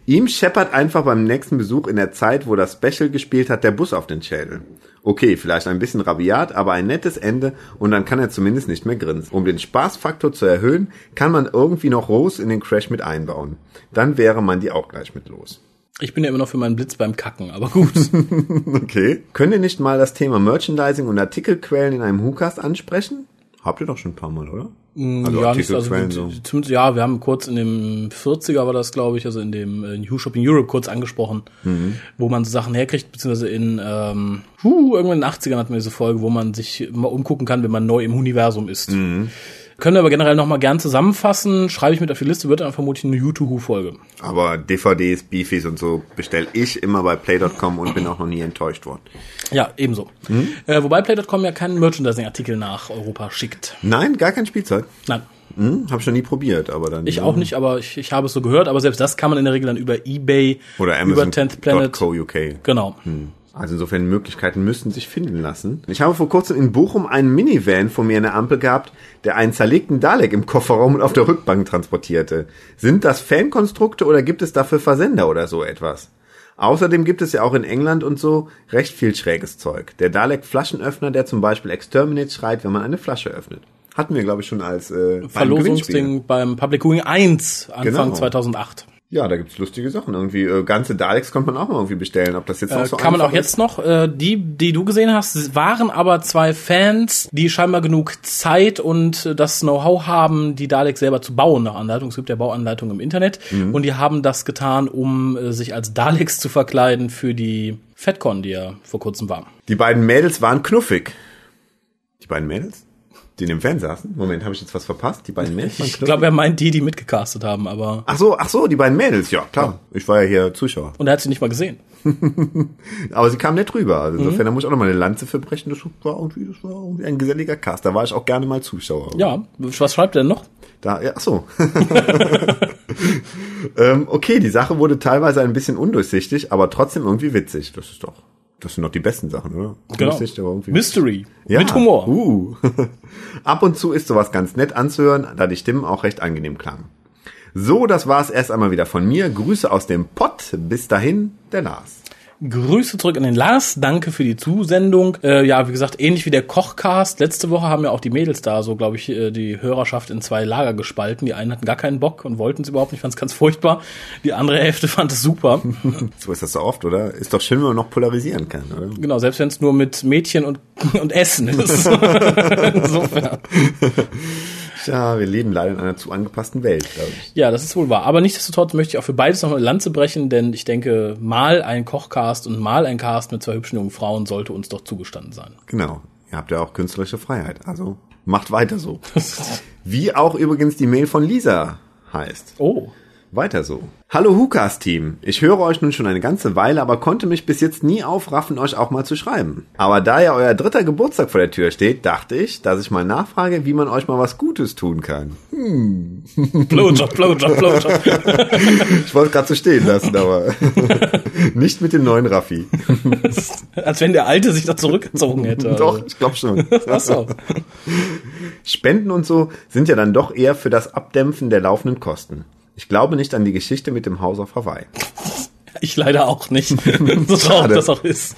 Ihm scheppert einfach beim nächsten Besuch in der Zeit, wo das Special gespielt hat, der Bus auf den Schädel. Okay, vielleicht ein bisschen rabiat, aber ein nettes Ende und dann kann er zumindest nicht mehr grinsen. Um den Spaßfaktor zu erhöhen, kann man irgendwie noch Rose in den Crash mit einbauen. Dann wäre man die auch gleich mit los. Ich bin ja immer noch für meinen Blitz beim Kacken, aber gut. <laughs> Okay. Könnt ihr nicht mal das Thema Merchandising und Artikelquellen in einem WhoCast ansprechen? Habt ihr doch schon ein paar Mal, oder? Also ja, nicht, also, Artikelquellen so. ja, wir haben kurz in dem 40er war das, glaube ich, also in dem äh, New Shopping Europe kurz angesprochen, Mhm. wo man so Sachen herkriegt, beziehungsweise in ähm, huh, irgendwann in den 80ern hatten wir diese Folge, wo man sich mal umgucken kann, wenn man neu im Universum ist. Mhm. Können wir aber generell noch mal gern zusammenfassen. Schreibe ich mit auf die Liste, wird dann vermutlich eine U2Who-Folge. Aber DVDs, Beefies und so bestelle ich immer bei play.com und bin auch noch nie enttäuscht worden. Ja, ebenso. Mhm. Äh, wobei Play.com ja keinen Merchandising-Artikel nach Europa schickt. Nein, gar kein Spielzeug. Nein, Hm, hab ich noch nie probiert, aber dann. ich auch nicht, aber ich, ich habe es so gehört. Aber selbst das kann man in der Regel dann über eBay, Oder über 10th Planet. Amazon.co UK. Genau. Also insofern Möglichkeiten müssten sich finden lassen. Ich habe vor kurzem in Bochum einen Minivan vor mir in der Ampel gehabt, der einen zerlegten Dalek im Kofferraum und auf der Rückbank transportierte. Sind das Fankonstrukte oder gibt es dafür Versender oder so etwas? Außerdem gibt es ja auch in England und so recht viel schräges Zeug. Der Dalek Flaschenöffner, der zum Beispiel Exterminate schreit, wenn man eine Flasche öffnet. Hatten wir, glaube ich, schon als äh. Verlosungsding beim Public Viewing 1 Anfang Genau. 2008. Ja, da gibt's lustige Sachen. Irgendwie äh, ganze Daleks konnte man auch mal irgendwie bestellen. Ob das jetzt noch Äh, so kann man auch einfach jetzt noch. Äh, die, die du gesehen hast, waren aber zwei Fans, die scheinbar genug Zeit und äh, das Know-how haben, die Daleks selber zu bauen nach Anleitung. Es gibt ja Bauanleitungen im Internet. Mhm. Und die haben das getan, um äh, sich als Daleks zu verkleiden für die FedCon, die ja vor kurzem war. Die beiden Mädels waren knuffig. Die beiden Mädels? Die in dem Fan saßen? Moment, habe ich jetzt was verpasst? Die beiden Mädels Ich glaube, er meint die, die mitgecastet haben, aber. ach so, ach so, die beiden Mädels, ja, klar. Ich war ja hier Zuschauer. Und er hat sie nicht mal gesehen. <laughs> Aber sie kamen nett rüber. Also Mhm. insofern, da muss ich auch noch mal eine Lanze für brechen. Das war irgendwie, das war irgendwie ein geselliger Cast. Da war ich auch gerne mal Zuschauer. Ja, was schreibt er denn noch? Da, ja, ach so. <laughs> ähm, okay, die Sache wurde teilweise ein bisschen undurchsichtig, aber trotzdem irgendwie witzig. Das ist doch, das sind doch die besten Sachen, oder? Genau. Irgendwie Mystery. Ja, Mit Humor. Uh. <laughs> Ab und zu ist sowas ganz nett anzuhören, da die Stimmen auch recht angenehm klangen. So, das war's erst einmal wieder von mir. Grüße aus dem Pott. Bis dahin, der Lars. Grüße zurück an den Lars. Danke für die Zusendung. Äh, ja, wie gesagt, ähnlich wie der Kochcast. Letzte Woche haben ja auch die Mädels da so, glaube ich, äh, die Hörerschaft in zwei Lager gespalten. Die einen hatten gar keinen Bock und wollten es überhaupt nicht, fanden es ganz furchtbar. Die andere Hälfte <laughs> fand es super. So ist das so oft, oder? Ist doch schön, wenn man noch polarisieren kann, oder? genau, selbst wenn es nur mit Mädchen und, <laughs> und Essen ist. <laughs> Insofern. Ja, wir leben leider in einer zu angepassten Welt, glaube ich. Ja, das ist wohl wahr. Aber nichtsdestotrotz möchte ich auch für beides noch eine Lanze brechen, denn ich denke, mal ein Kochcast und mal ein Cast mit zwei hübschen jungen Frauen sollte uns doch zugestanden sein. Genau. Ihr habt ja auch künstlerische Freiheit. Also macht weiter so. <laughs> Wie auch übrigens die Mail von Lisa heißt. Oh. Weiter so. Hallo Hukas-Team. Ich höre euch nun schon eine ganze Weile, aber konnte mich bis jetzt nie aufraffen, euch auch mal zu schreiben. Aber da ja euer dritter Geburtstag vor der Tür steht, dachte ich, dass ich mal nachfrage, wie man euch mal was Gutes tun kann. Blowjob, Blowjob, Blowjob. <laughs> Ich wollte es gerade so stehen lassen, aber <laughs> nicht mit dem neuen Raffi. <laughs> Als wenn der Alte sich da zurückgezogen hätte. Doch, ich glaube schon. Ach so. Spenden und so sind ja dann doch eher für das Abdämpfen der laufenden Kosten. Ich glaube nicht an die Geschichte mit dem Haus auf Hawaii. <laughs> Ich leider auch nicht. <laughs> <laughs> so traurig das auch ist.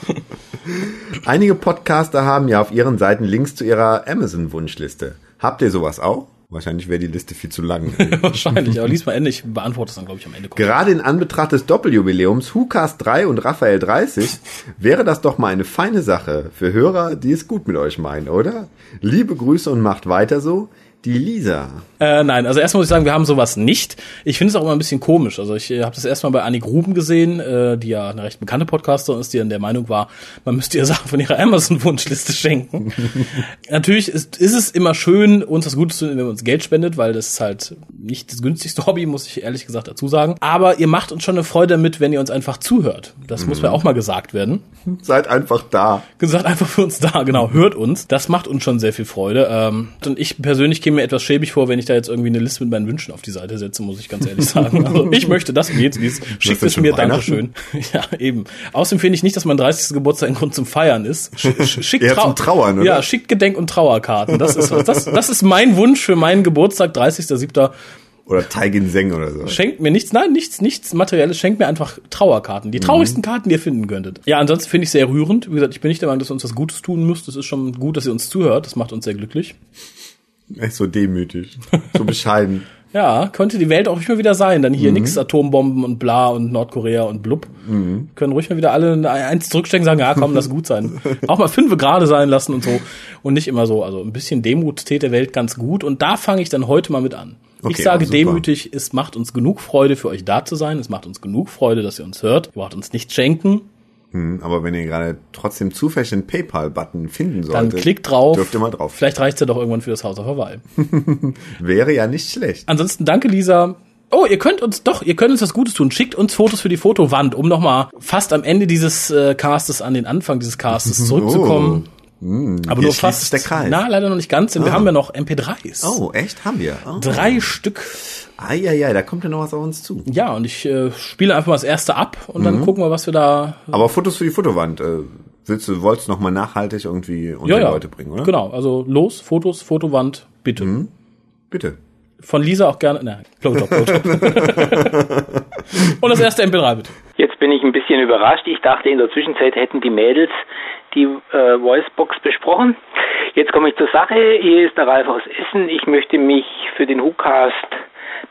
Einige Podcaster haben ja auf ihren Seiten Links zu ihrer Amazon-Wunschliste. Habt ihr sowas auch? Wahrscheinlich wäre die Liste viel zu lang. Wahrscheinlich, aber lies mal Ende. Ich beantworte es dann, glaube ich, am Ende. Gerade in Anbetracht des Doppeljubiläums WhoCast 3 und Raphael 30 wäre das doch mal eine feine Sache für Hörer, die es gut mit euch meinen, oder? Liebe Grüße und macht weiter so. Die Lisa. Äh, nein, also erstmal muss ich sagen, wir haben sowas nicht. Ich finde es auch immer ein bisschen komisch. Also ich äh, habe das erstmal bei Annie Gruben gesehen, äh, die ja eine recht bekannte Podcasterin ist, die dann der Meinung war, man müsste ihr <laughs> Sachen von ihrer Amazon-Wunschliste schenken. <laughs> Natürlich ist, ist es immer schön, uns was Gutes zu tun, wenn man uns Geld spendet, weil das ist halt nicht das günstigste <laughs> Hobby, muss ich ehrlich gesagt dazu sagen. Aber ihr macht uns schon eine Freude damit, wenn ihr uns einfach zuhört. Das mhm. muss mir auch mal gesagt werden. <laughs> Seid einfach da. Gesagt einfach für uns da, genau. Hört uns. Das macht uns schon sehr viel Freude. Ähm, und ich persönlich käme mir etwas schäbig vor, wenn ich da jetzt irgendwie eine Liste mit meinen Wünschen auf die Seite setze, muss ich ganz ehrlich <laughs> sagen. Also ich möchte das und jetzt dies. Schickt es mir, Dankeschön. Ja, eben. Außerdem finde ich nicht, dass mein 30. Geburtstag ein Grund zum Feiern ist. Schickt Eher Trau Trauern, oder? Ja, schickt Gedenk- und Trauerkarten. Das ist, das, das ist mein Wunsch für meinen Geburtstag, 30.07. Oder Taigin Seng oder so. Schenkt mir nichts, nein, nichts, nichts Materielles, schenkt mir einfach Trauerkarten. Die traurigsten mhm. Karten, die ihr finden könntet. Ja, ansonsten finde ich sehr rührend. Wie gesagt, ich bin nicht der Meinung, dass ihr uns was Gutes tun müsst. Es ist schon gut, dass ihr uns zuhört. Das macht uns sehr glücklich. Echt so demütig. So bescheiden. <laughs> ja, könnte die Welt auch ruhig mal wieder sein. Dann hier mhm. nix Atombomben und bla und Nordkorea und blub. Mhm. Können ruhig mal wieder alle eins zurückstecken und sagen, ja komm, lass gut sein. <laughs> auch mal fünf gerade sein lassen und so. Und nicht immer so. Also ein bisschen Demut tät der Welt ganz gut. Und da fange ich dann heute mal mit an. Okay, ich sage demütig, es macht uns genug Freude, für euch da zu sein. Es macht uns genug Freude, dass ihr uns hört. Ihr braucht uns nicht schenken. Hm, aber wenn ihr gerade trotzdem zufällig den PayPal-Button finden solltet, dann klickt drauf. Dürft ihr mal drauf. Vielleicht reicht's ja doch irgendwann für das Haus auf Hawaii. <laughs> Wäre ja nicht schlecht. Ansonsten danke, Lisa. Oh, ihr könnt uns doch, ihr könnt uns was Gutes tun. Schickt uns Fotos für die Fotowand, um nochmal fast am Ende dieses äh, Castes an den Anfang dieses Castes <laughs> zurückzukommen. Oh. Mm, Aber nur fast. Der Kreis. Na, leider noch nicht ganz, denn oh. wir haben ja noch MP3s. Oh, echt? Haben wir? Oh. Drei Stück. Ah, ja, ja, da kommt ja noch was auf uns zu. Ja, und ich äh, spiele einfach mal das erste ab und dann mhm. gucken wir, was wir da. Aber Fotos für die Fotowand. Äh, willst du, wolltest du noch mal nachhaltig irgendwie unter ja. Leute bringen, oder? Genau, also los, Fotos, Fotowand, bitte. Mhm. Bitte. Von Lisa auch gerne. Nein, Blowjob, Blowjob. <laughs> und das erste MP3 bitte. Jetzt bin ich ein bisschen überrascht. Ich dachte, in der Zwischenzeit hätten die Mädels die äh, Voicebox besprochen. Jetzt komme ich zur Sache. Hier ist der Ralf aus Essen. Ich möchte mich für den WhoCast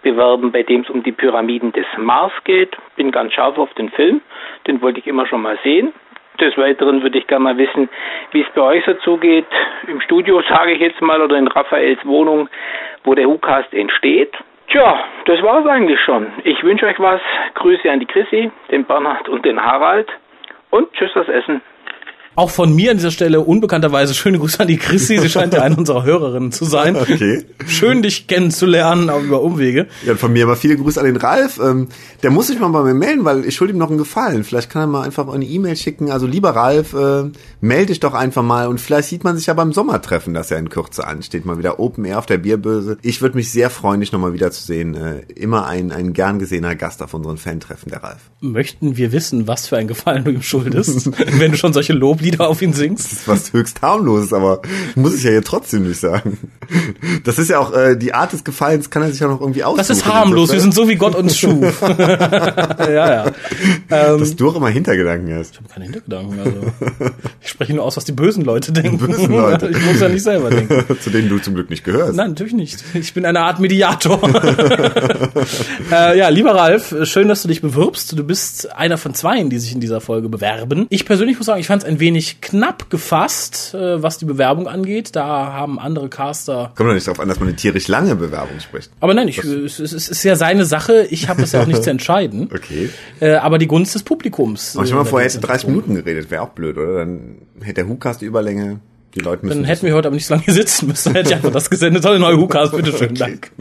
bewerben, bei dem es um die Pyramiden des Mars geht. Bin ganz scharf auf den Film. Den wollte ich immer schon mal sehen. Des Weiteren würde ich gerne mal wissen, wie es bei euch so zugeht. Im Studio, sage ich jetzt mal, oder in Raphaels Wohnung, wo der WhoCast entsteht. Tja, das war es eigentlich schon. Ich wünsche euch was. Grüße an die Chrissy, den Bernhard und den Harald. Und tschüss das Essen. Auch von mir an dieser Stelle unbekannterweise schöne Grüße an die Chrissy. Sie scheint ja eine unserer Hörerinnen zu sein. <laughs> Okay. Schön, dich kennenzulernen, auch über Umwege. Ja, von mir aber viele Grüße an den Ralf. Ähm, der muss sich mal bei mir melden, weil ich schulde ihm noch einen Gefallen. Vielleicht kann er mal einfach eine E-Mail schicken. Also lieber Ralf, äh, melde dich doch einfach mal und vielleicht sieht man sich ja beim Sommertreffen, das ja in Kürze ansteht. Mal wieder Open Air auf der Bierböse. Ich würde mich sehr freuen, dich nochmal wieder zu sehen. Äh, immer ein, ein gern gesehener Gast auf unseren Fan-Treffen, der Ralf. Möchten wir wissen, was für ein Gefallen du ihm schuldest, <laughs> wenn du schon solche Lob Loblieder auf ihn singst. Das ist was höchst harmloses, aber muss ich ja jetzt trotzdem nicht sagen. Das ist ja auch äh, die Art des Gefallens kann er sich ja noch irgendwie aussuchen. Das ist harmlos, wir sind so wie Gott uns schuf. <laughs> <laughs> ja, ja. Ähm, Dass du auch immer Hintergedanken hast. Ich habe keine Hintergedanken, also ich spreche nur aus, was die bösen Leute denken. Die bösen Leute. Ich muss ja nicht selber denken. Zu denen du zum Glück nicht gehörst. Nein, natürlich nicht. Ich bin eine Art Mediator. äh, ja, lieber Ralf, schön, dass du dich bewirbst. Du bist einer von zweien, die sich in dieser Folge bewerben. Ich persönlich muss sagen, ich fand es ein wenig knapp gefasst, äh, was die Bewerbung angeht. Da haben andere Caster. Kommt doch nicht darauf an, dass man eine tierisch lange Bewerbung spricht. Aber nein, ich, es, es ist ja seine Sache. Ich habe das ja auch nicht <laughs> zu entscheiden. Okay. Äh, aber die Gunst des Publikums. Aber ich mal vorher hätte 30 Minuten geredet, wäre auch blöd, oder? Dann hätte der Hookcast Überlänge. Die Leute müssen Dann hätten wir heute aber nicht so lange hier sitzen müssen. Dann hätte ich einfach das gesendet. Tolle neue Hukas, bitteschön. Dank.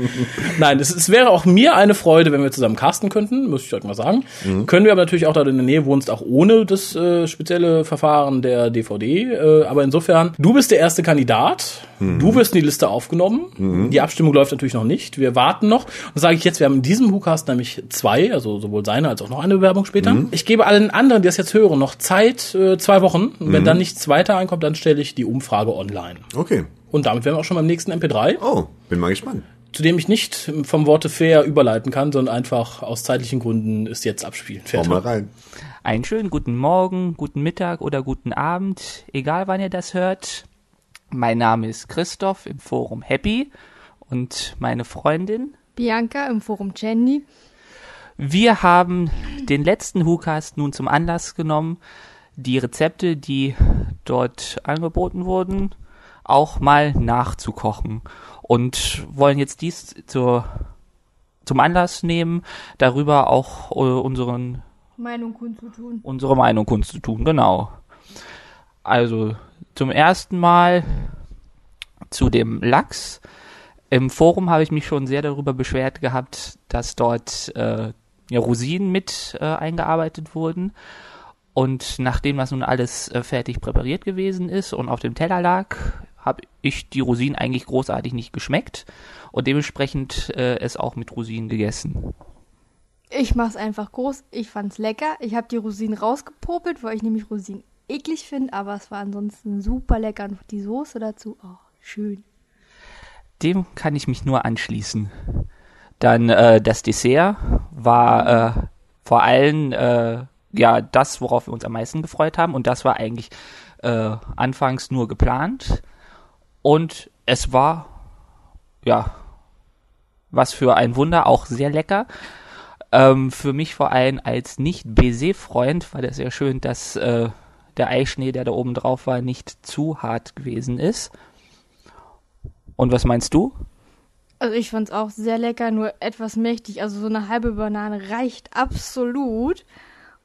Nein, es, es, wäre auch mir eine Freude, wenn wir zusammen casten könnten, muss ich euch mal sagen. Mhm. Können wir aber natürlich auch da in der Nähe wohnst, auch ohne das äh, spezielle Verfahren der DVD. Äh, aber insofern, du bist der erste Kandidat. Mhm. Du wirst in die Liste aufgenommen. Mhm. Die Abstimmung läuft natürlich noch nicht. Wir warten noch. Und sage ich jetzt, wir haben in diesem WhoCast nämlich zwei, also sowohl seine als auch noch eine Bewerbung später. Mhm. Ich gebe allen anderen, die das jetzt hören, noch Zeit, äh, zwei Wochen. Und wenn mhm. dann nichts weiter einkommt, dann stelle ich die um Umfrage online. Okay. Und damit wären wir auch schon beim nächsten MP3. Oh, bin mal gespannt. Zu dem ich nicht vom Worte fair überleiten kann, sondern einfach aus zeitlichen Gründen ist jetzt abspielen. Fertig. Mal rein. Einen schönen guten Morgen, guten Mittag oder guten Abend, egal wann ihr das hört. Mein Name ist Christoph im Forum Happy und meine Freundin. Bianca im Forum Jenny. Wir haben den letzten WhoCast nun zum Anlass genommen, die Rezepte, die dort angeboten wurden, auch mal nachzukochen und wollen jetzt dies zur, zum Anlass nehmen, darüber auch äh, unseren Meinung kundzutun. unsere Meinung kundzutun, genau. Also zum ersten Mal zu dem Lachs. Im Forum habe ich mich schon sehr darüber beschwert gehabt, dass dort äh, ja, Rosinen mit äh, eingearbeitet wurden. Und nachdem das nun alles äh, fertig präpariert gewesen ist und auf dem Teller lag, habe ich die Rosinen eigentlich großartig nicht geschmeckt und dementsprechend äh, es auch mit Rosinen gegessen. Ich mach's einfach groß. Ich fand's lecker. Ich habe die Rosinen rausgepopelt, weil ich nämlich Rosinen eklig finde, aber es war ansonsten super lecker und die Soße dazu, oh, schön. Dem kann ich mich nur anschließen. Dann äh, das Dessert war äh, vor allem äh, ja das, worauf wir uns am meisten gefreut haben und das war eigentlich äh, anfangs nur geplant und es war ja was für ein Wunder, auch sehr lecker. Ähm, für mich vor allem als nicht-Baiser-Freund war das sehr schön, dass äh, der Eischnee, der da oben drauf war, nicht zu hart gewesen ist. Und was meinst du? Also ich fand's auch sehr lecker, nur etwas mächtig. Also so eine halbe Banane reicht absolut.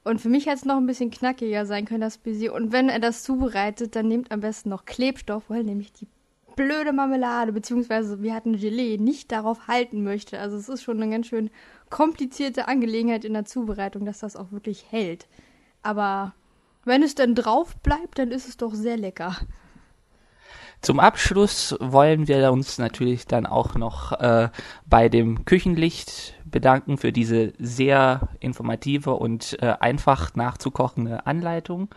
Und für mich hätte es noch ein bisschen knackiger sein können, das Baiser. Und wenn er das zubereitet, dann nehmt am besten noch Klebstoff, weil nämlich die blöde Marmelade, beziehungsweise wir hatten Gelee, nicht darauf halten möchte. Also es ist schon eine ganz schön komplizierte Angelegenheit in der Zubereitung, dass das auch wirklich hält. Aber wenn es dann drauf bleibt, dann ist es doch sehr lecker. Zum Abschluss wollen wir uns natürlich dann auch noch äh, bei dem Küchenlicht bedanken für diese sehr informative und äh, einfach nachzukochende Anleitung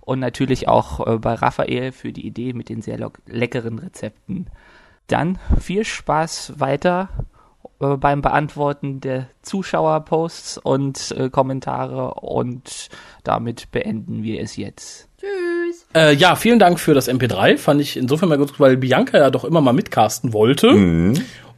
und natürlich auch äh, bei Raphael für die Idee mit den sehr leckeren Rezepten. Dann viel Spaß weiter äh, beim Beantworten der Zuschauerposts und äh, Kommentare und damit beenden wir es jetzt. Äh, ja, vielen Dank für das MP3. Fand ich insofern mal gut, weil Bianca ja doch immer mal mitcasten wollte.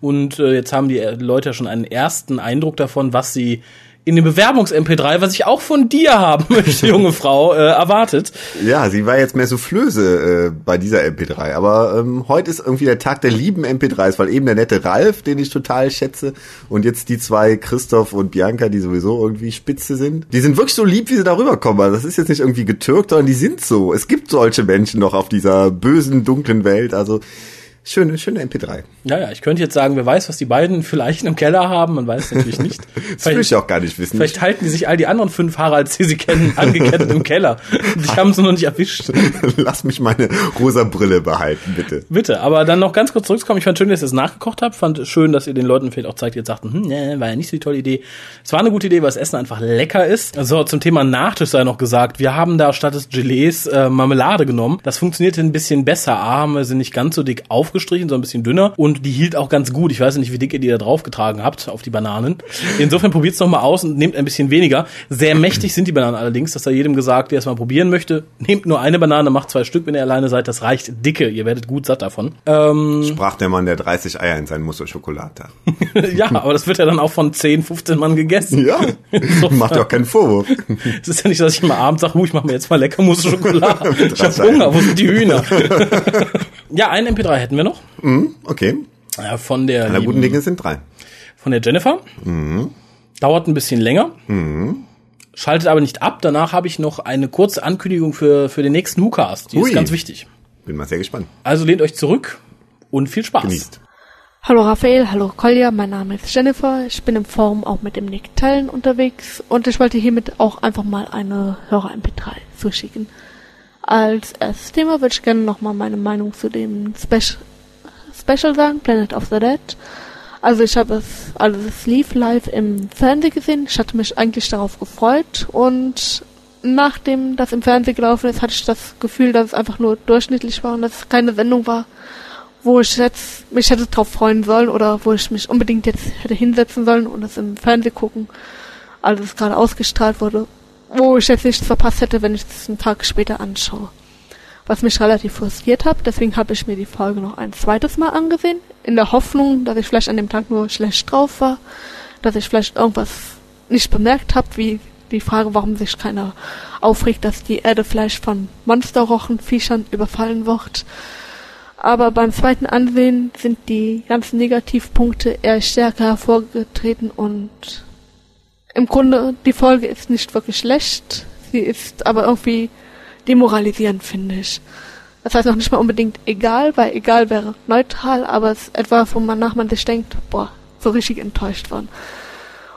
Und äh, jetzt haben die Leute ja schon einen ersten Eindruck davon, was sie in dem Bewerbungs-MP3, was ich auch von dir haben <laughs> möchte, junge Frau, äh, erwartet. Ja, sie war jetzt mehr Soufflöse äh, bei dieser MP3. Aber ähm, heute ist irgendwie der Tag der lieben MP3s, weil eben der nette Ralf, den ich total schätze, und jetzt die zwei, Christoph und Bianca, die sowieso irgendwie spitze sind. Die sind wirklich so lieb, wie sie darüber kommen. Also das ist jetzt nicht irgendwie getürkt, sondern die sind so. Es gibt solche Menschen noch auf dieser bösen, dunklen Welt. Also schöne, schöne MP3. Ja, ja, ich könnte jetzt sagen, wer weiß, was die beiden <laughs> vielleicht im Keller haben, man weiß es natürlich <laughs> nicht. Das will ich auch gar nicht wissen. Vielleicht halten die sich all die anderen fünf Haralds, die sie kennen, <laughs> angekettet im Keller. Ich haben sie noch nicht erwischt. Lass mich meine rosa Brille behalten, bitte. Bitte, aber dann noch ganz kurz zurückzukommen. Ich fand schön, dass ihr es nachgekocht habt. Fand schön, dass ihr den Leuten vielleicht auch zeigt, die jetzt sagten, hm, nee, war ja nicht so die tolle Idee. Es war eine gute Idee, weil das Essen einfach lecker ist. So, zum Thema Nachtisch sei noch gesagt. Wir haben da statt des Gelees äh, Marmelade genommen. Das funktionierte ein bisschen besser. A, haben wir sie nicht ganz so dick aufgestrichen, sondern ein bisschen dünner. Und die hielt auch ganz gut. Ich weiß nicht, wie dick ihr die da draufgetragen habt auf die Bananen. Insofern probiert's noch mal aus und nehmt ein bisschen weniger. Sehr mächtig sind die Bananen allerdings. Das hat jedem gesagt, der es mal probieren möchte. Nehmt nur eine Banane, macht zwei Stück, wenn ihr alleine seid. Das reicht dicke. Ihr werdet gut satt davon. Ähm, Sprach der Mann, der 30 Eier in sein Musso Schokolade hat. <laughs> ja, aber das wird ja dann auch von 10, 15 Mann gegessen. Ja, Insofern- macht doch keinen Vorwurf. Es ist ja nicht, dass ich mal abends sage, "Huh, ich mache mir jetzt mal lecker Mousse Schokolade. <laughs> Ich habe. Hunger, wo sind die Hühner? <laughs> ja, einen MP3 hätten wir noch. Okay, Ja, von der aller guten Dinge sind drei. von der Jennifer. Dauert ein bisschen länger. Schaltet aber nicht ab. Danach habe ich noch eine kurze Ankündigung für, für den nächsten WhoCast. Die Hui. ist ganz wichtig. Bin mal sehr gespannt. Also lehnt euch zurück und viel Spaß. Genießt. Hallo Raphael, hallo Kolja, mein Name ist Jennifer. Ich bin im Forum auch mit dem Nick Teilen unterwegs und ich wollte hiermit auch einfach mal eine Hörer-MP3 zuschicken. Als erstes Thema würde ich gerne nochmal meine Meinung zu dem Special, Special sagen, Planet of the Dead. Also ich habe es, also es lief live im Fernsehen gesehen. Ich hatte mich eigentlich darauf gefreut und nachdem das im Fernsehen gelaufen ist, hatte ich das Gefühl, dass es einfach nur durchschnittlich war und dass es keine Sendung war, wo ich jetzt mich hätte drauf freuen sollen oder wo ich mich unbedingt jetzt hätte hinsetzen sollen und es im Fernsehen gucken, als es gerade ausgestrahlt wurde, wo ich jetzt nichts verpasst hätte, wenn ich es einen Tag später anschaue. was mich relativ frustriert hat. Deswegen habe ich mir die Folge noch ein zweites Mal angesehen, in der Hoffnung, dass ich vielleicht an dem Tag nur schlecht drauf war, dass ich vielleicht irgendwas nicht bemerkt habe, wie die Frage, warum sich keiner aufregt, dass die Erde vielleicht von Monsterrochen, Viechern überfallen wird. Aber beim zweiten Ansehen sind die ganzen Negativpunkte eher stärker hervorgetreten und im Grunde die Folge ist nicht wirklich schlecht. Sie ist aber irgendwie demoralisierend, finde ich. Das heißt noch nicht mal unbedingt egal, weil egal wäre neutral, aber es ist etwas, wo man nach man sich denkt, boah, so richtig enttäuscht worden.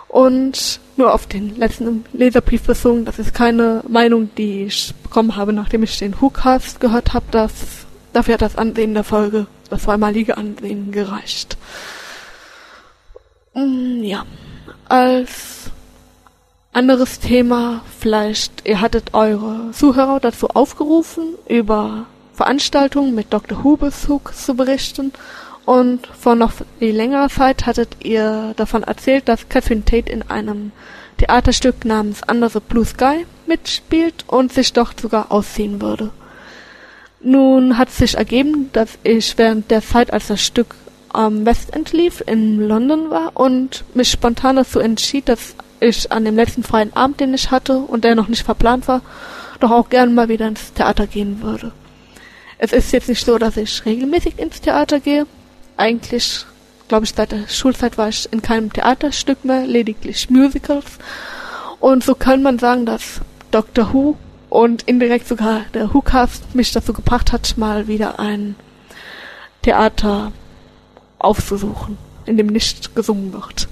Und nur auf den letzten Leserbrief bezogen, das ist keine Meinung, die ich bekommen habe, nachdem ich den Hookcast gehört habe, dass dafür hat das Ansehen der Folge, das zweimalige Ansehen gereicht. Mm, ja, als anderes Thema, vielleicht, ihr hattet eure Zuhörer dazu aufgerufen, über Veranstaltungen mit Dr. Who Bezug zu berichten. Und vor noch längerer Zeit hattet ihr davon erzählt, dass Catherine Tate in einem Theaterstück namens Under the Blue Sky mitspielt und sich dort sogar ausziehen würde. Nun hat sich ergeben, dass ich während der Zeit, als das Stück am West End lief, in London war und mich spontan dazu entschied, dass ich an dem letzten freien Abend, den ich hatte und der noch nicht verplant war, doch auch gern mal wieder ins Theater gehen würde. Es ist jetzt nicht so, dass ich regelmäßig ins Theater gehe. Eigentlich, glaube ich, seit der Schulzeit war ich in keinem Theaterstück mehr, lediglich Musicals. Und so kann man sagen, dass Doctor Who und indirekt sogar der Who-Cast mich dazu gebracht hat, mal wieder ein Theater aufzusuchen, in dem nicht gesungen wird.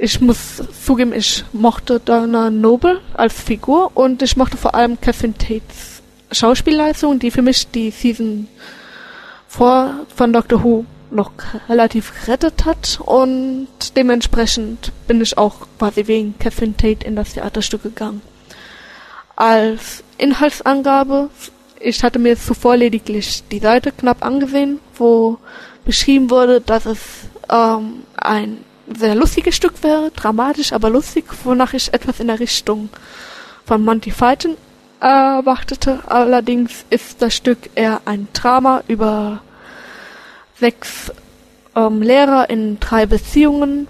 Ich muss zugeben, ich mochte Donna Noble als Figur und ich mochte vor allem Catherine Tates Schauspielleistung, die für mich die Season vor von Doctor Who noch relativ gerettet hat und dementsprechend bin ich auch quasi wegen Catherine Tate in das Theaterstück gegangen. Als Inhaltsangabe, ich hatte mir zuvor lediglich die Seite knapp angesehen, wo beschrieben wurde, dass es ähm, ein sehr lustiges Stück wäre, dramatisch, aber lustig, wonach ich etwas in der Richtung von Monty Python erwartete. Allerdings ist das Stück eher ein Drama über sechs ähm, Lehrer in drei Beziehungen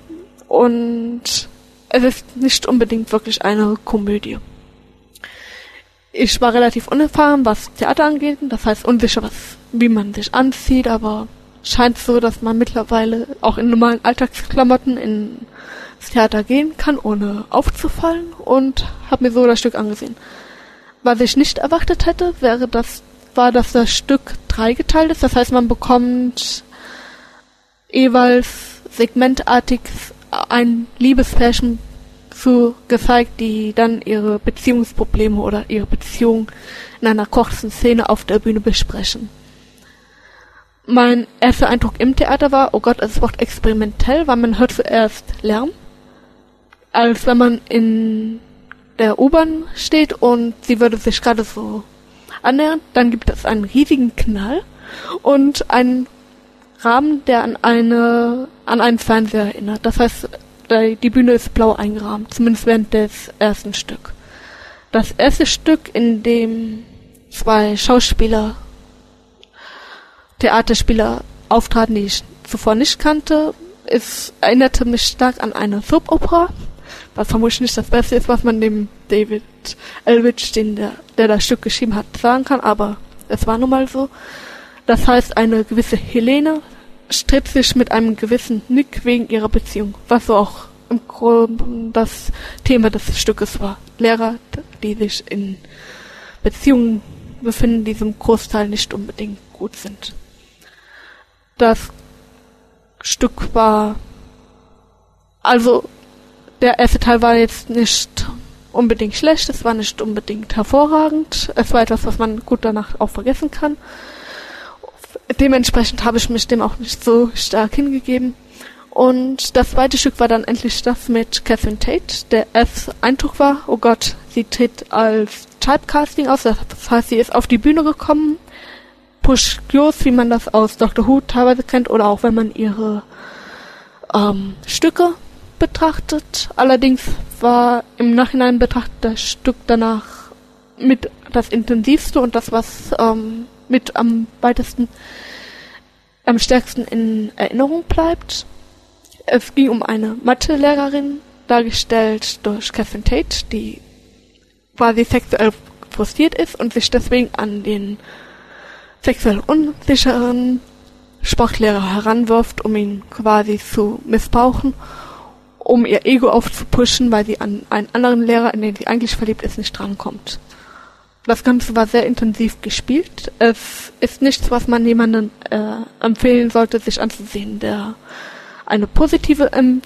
und es ist nicht unbedingt wirklich eine Komödie. Ich war relativ unerfahren, was Theater angeht, das heißt unsicher, was, wie man sich anzieht, aber scheint so, dass man mittlerweile auch in normalen Alltagsklamotten ins Theater gehen kann, ohne aufzufallen und habe mir so das Stück angesehen. Was ich nicht erwartet hätte, wäre das, war, dass das Stück dreigeteilt ist. Das heißt, man bekommt jeweils segmentartig ein Liebespärchen zu gezeigt, die dann ihre Beziehungsprobleme oder ihre Beziehung in einer kurzen Szene auf der Bühne besprechen. Mein erster Eindruck im Theater war, oh Gott, es wird experimentell, weil man hört zuerst Lärm, als wenn man in der U-Bahn steht und sie würde sich gerade so annähern. Dann gibt es einen riesigen Knall und einen Rahmen, der an eine an einen Fernseher erinnert. Das heißt, die Bühne ist blau eingerahmt, zumindest während des ersten Stück. Das erste Stück, in dem zwei Schauspieler Theaterspieler auftraten, die ich zuvor nicht kannte. Es erinnerte mich stark an eine Soap-Opera, was vermutlich nicht das Beste ist, was man dem David Elwich, den der, der das Stück geschrieben hat, sagen kann, aber es war nun mal so. Das heißt, eine gewisse Helene stritt sich mit einem gewissen Nick wegen ihrer Beziehung, was so auch im Grunde das Thema des Stückes war. Lehrer, die sich in Beziehungen befinden, die zum Großteil nicht unbedingt gut sind. Das Stück war, also der erste Teil war jetzt nicht unbedingt schlecht, es war nicht unbedingt hervorragend, es war etwas, was man gut danach auch vergessen kann. Dementsprechend habe ich mich dem auch nicht so stark hingegeben. Und das zweite Stück war dann endlich das mit Catherine Tate. Der erste Eindruck war, oh Gott, sie tritt als Typecasting aus, das heißt, sie ist auf die Bühne gekommen, Push-Cures, wie man das aus Dr. Who teilweise kennt, oder auch wenn man ihre ähm, Stücke betrachtet. Allerdings war im Nachhinein betrachtet das Stück danach mit das intensivste und das, was ähm, mit am weitesten, am stärksten in Erinnerung bleibt. Es ging um eine Mathelehrerin, dargestellt durch Catherine Tate, die quasi sexuell frustriert ist und sich deswegen an den sexuell unsicheren Sportlehrer heranwirft, um ihn quasi zu missbrauchen, um ihr Ego aufzupuschen, weil sie an einen anderen Lehrer, in den sie eigentlich verliebt ist, nicht drankommt. Das Ganze war sehr intensiv gespielt. Es ist nichts, was man jemandem äh, empfehlen sollte, sich anzusehen, der eine positive ähm,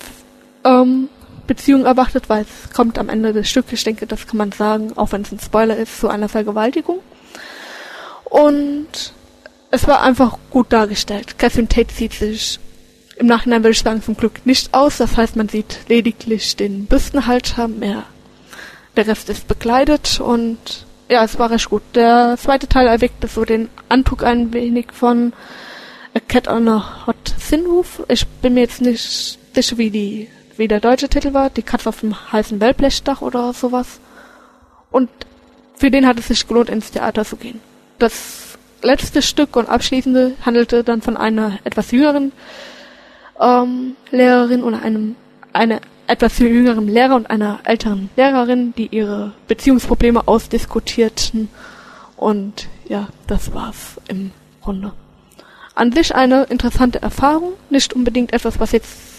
ähm, Beziehung erwartet, weil es kommt am Ende des Stückes, ich denke, das kann man sagen, auch wenn es ein Spoiler ist, zu einer Vergewaltigung. Und es war einfach gut dargestellt. Catherine Tate sieht sich im Nachhinein würde ich sagen zum Glück nicht aus. Das heißt, man sieht lediglich den Büstenhalter, mehr der Rest ist bekleidet und ja, es war recht gut. Der zweite Teil erweckte so den Anzug ein wenig von A Cat on a Hot Roof. Ich bin mir jetzt nicht sicher, wie die wie der deutsche Titel war, die Katze auf dem heißen Wellblechdach oder sowas. Und für den hat es sich gelohnt, ins Theater zu gehen. Das letzte Stück und abschließende handelte dann von einer etwas jüngeren ähm, Lehrerin oder einem eine etwas jüngeren Lehrer und einer älteren Lehrerin, die ihre Beziehungsprobleme ausdiskutierten. Und ja, das war's im Grunde. An sich eine interessante Erfahrung, nicht unbedingt etwas, was jetzt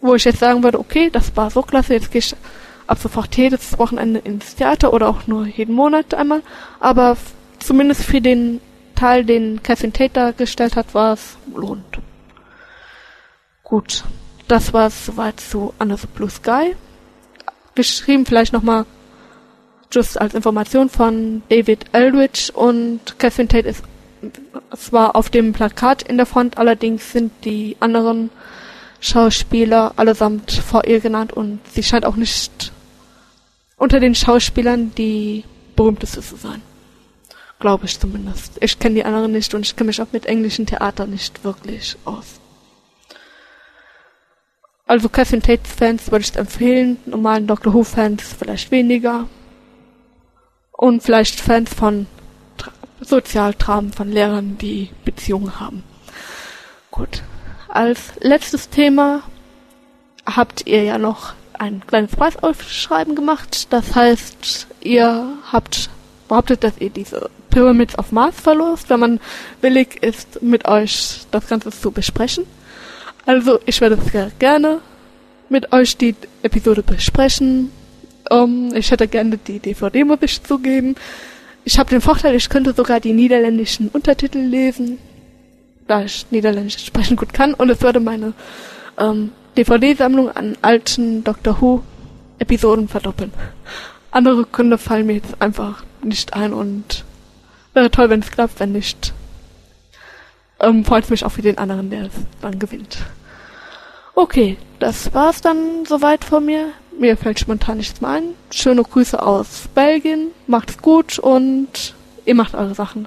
wo ich jetzt sagen würde, okay, das war so klasse, jetzt gehe ich ab sofort jedes Wochenende ins Theater oder auch nur jeden Monat einmal. Aber zumindest für den Teil, den Catherine Tate dargestellt hat, war es lohnt. Gut, das war es soweit zu the Blue Sky. Geschrieben vielleicht nochmal just als Information von David Eldridge und Catherine Tate ist zwar auf dem Plakat in der Front, allerdings sind die anderen Schauspieler allesamt vor ihr genannt und sie scheint auch nicht unter den Schauspielern die berühmteste zu sein. Glaube ich zumindest. Ich kenne die anderen nicht und ich kenne mich auch mit englischen Theater nicht wirklich aus. Also Catherine Tate Fans würde ich empfehlen, normalen Doctor Who Fans vielleicht weniger. Und vielleicht Fans von Tra Sozialtramen von Lehrern, die Beziehungen haben. Gut. Als letztes Thema habt ihr ja noch ein kleines Preisaufschreiben gemacht. Das heißt, ihr habt behauptet, dass ihr diese Pyramids of Mars verlost, wenn man willig ist, mit euch das Ganze zu besprechen. Also, ich werde sehr gerne mit euch die Episode besprechen. Um, ich hätte gerne die DVD, muss ich zugeben. Ich habe den Vorteil, ich könnte sogar die niederländischen Untertitel lesen da ich Niederländisch sprechen gut kann und es würde meine ähm, DVD-Sammlung an alten Doctor Who Episoden verdoppeln. Andere Gründe fallen mir jetzt einfach nicht ein und wäre toll, wenn es klappt, wenn nicht. Ähm, freut mich auch für den anderen, der es dann gewinnt. Okay, das war's dann soweit von mir. Mir fällt spontan nichts mehr ein. Schöne Grüße aus Belgien. Macht's gut und ihr macht eure Sachen.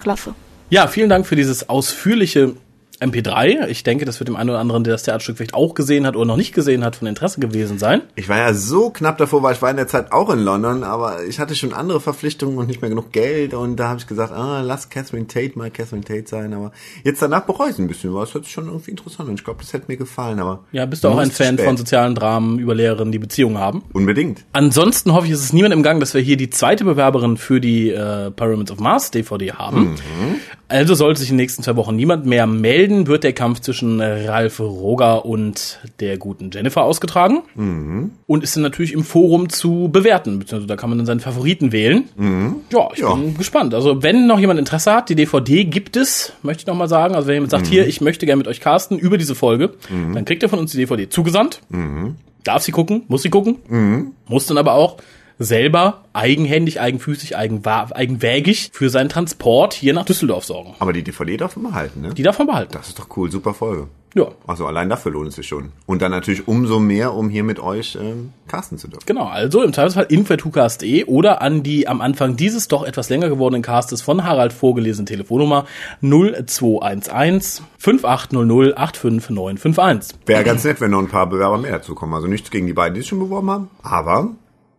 Klasse. Ja, vielen Dank für dieses ausführliche MP3. Ich denke, das wird dem einen oder anderen, der das Theaterstück vielleicht auch gesehen hat oder noch nicht gesehen hat, von Interesse gewesen sein. Ich war ja so knapp davor, weil ich war in der Zeit auch in London, aber ich hatte schon andere Verpflichtungen und nicht mehr genug Geld und da habe ich gesagt, ah, lass Catherine Tate mal Catherine Tate sein, aber jetzt danach bereue ich ein bisschen, weil es hört sich schon irgendwie interessant und ich glaube, das hätte mir gefallen, aber... Ja, bist du auch ein Fan von sozialen Dramen über Lehrerinnen, die Beziehungen haben? Unbedingt. Ansonsten hoffe ich, es ist niemand im Gang, dass wir hier die zweite Bewerberin für die äh, Pyramids of Mars DVD haben. Mhm. Also sollte sich in den nächsten zwei Wochen niemand mehr melden, wird der Kampf zwischen Ralf Roger und der guten Jennifer ausgetragen mhm. und ist dann natürlich im Forum zu bewerten, beziehungsweise da kann man dann seinen Favoriten wählen. Mhm. Ja, ich ja. bin gespannt. Also wenn noch jemand Interesse hat, die DVD gibt es, möchte ich noch mal sagen. Also wenn jemand sagt, mhm. hier, ich möchte gerne mit euch casten über diese Folge, mhm. dann kriegt ihr von uns die DVD zugesandt. Mhm. Darf sie gucken, muss sie gucken, mhm. muss dann aber auch selber eigenhändig, eigenfüßig, eigenwägig für seinen Transport hier nach Düsseldorf sorgen. Aber die DVD darf man behalten, ne? Die darf man behalten. Das ist doch cool, super Folge. Ja. Also allein dafür lohnt es sich schon. Und dann natürlich umso mehr, um hier mit euch ähm, casten zu dürfen. Genau, also im Zweifelsfall info.hucast.de oder an die am Anfang dieses doch etwas länger gewordenen Castes von Harald vorgelesene Telefonnummer 0211 5800 85951. Wäre ganz nett, wenn noch ein paar Bewerber mehr dazu kommen. Also nichts gegen die beiden, die es schon beworben haben, aber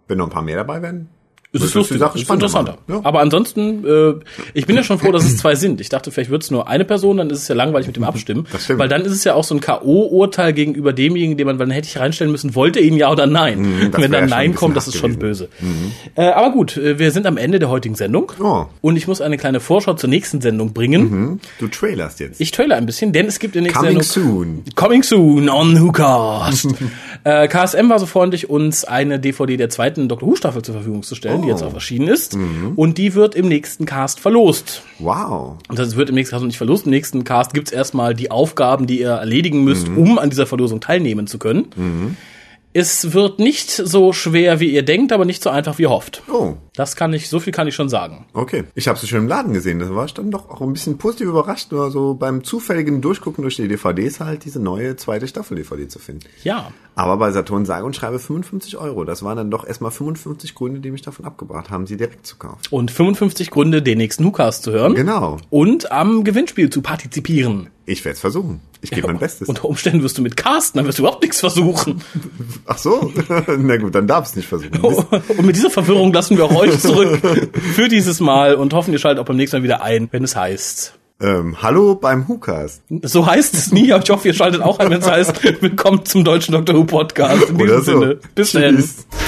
wenn noch ein paar mehr dabei wären, Es ist lustig, es ist interessanter. ja. Aber ansonsten, äh, ich bin ja schon froh, dass es zwei sind. Ich dachte, vielleicht wird es nur eine Person, dann ist es ja langweilig mit dem Abstimmen. Weil dann ist es ja auch so ein K.O.-Urteil gegenüber demjenigen, den man, dann hätte ich reinstellen müssen, wollte ihn ja oder nein. Mhm, Wenn dann Nein kommt, das ist schon gewesen. Mhm. böse. Äh, aber gut, äh, wir sind am Ende der heutigen Sendung. Oh. Und ich muss eine kleine Vorschau zur nächsten Sendung bringen. Hm? Du trailerst jetzt. Ich trailer ein bisschen, denn es gibt in der nächsten Coming Sendung... soon. Coming soon on WhoCast. <laughs> äh, KSM war so freundlich, uns eine DVD der zweiten Doctor Who Staffel zur Verfügung zu stellen, die Oh. jetzt auch erschienen ist. Und die wird im nächsten Cast verlost. Wow. Und das wird im nächsten Cast noch nicht verlost. Im nächsten Cast gibt's erstmal die Aufgaben, die ihr erledigen müsst, um an dieser Verlosung teilnehmen zu können. Es wird nicht so schwer, wie ihr denkt, aber nicht so einfach, wie ihr hofft. Oh. Das kann ich, so viel kann ich schon sagen. Okay. Ich habe sie schon im Laden gesehen. Da war ich dann doch auch ein bisschen positiv überrascht, nur so beim zufälligen Durchgucken durch die DVDs halt diese neue zweite Staffel-DVD zu finden. Ja. Aber bei Saturn sage und schreibe 55 Euro. Das waren dann doch erstmal 55 Gründe, die mich davon abgebracht haben, sie direkt zu kaufen. Und 55 Gründe, den nächsten WhoCast zu hören. Genau. Und am Gewinnspiel zu partizipieren. Ich werde es versuchen. Ich gebe mein Bestes. Unter Umständen wirst du mit Carsten, dann wirst du überhaupt nichts versuchen. Ach so? <laughs> Na gut, dann darf es nicht versuchen. <laughs> Und mit dieser Verwirrung lassen wir auch <laughs> euch <laughs> zurück für dieses Mal und hoffen, ihr schaltet auch beim nächsten Mal wieder ein, wenn es heißt. ähm, hallo beim WhoCast. So heißt es nie, aber ich hoffe, ihr schaltet auch ein, wenn es heißt, willkommen zum deutschen Dr. Who Podcast. In diesem so. Sinne. Bis Tschüss. dann.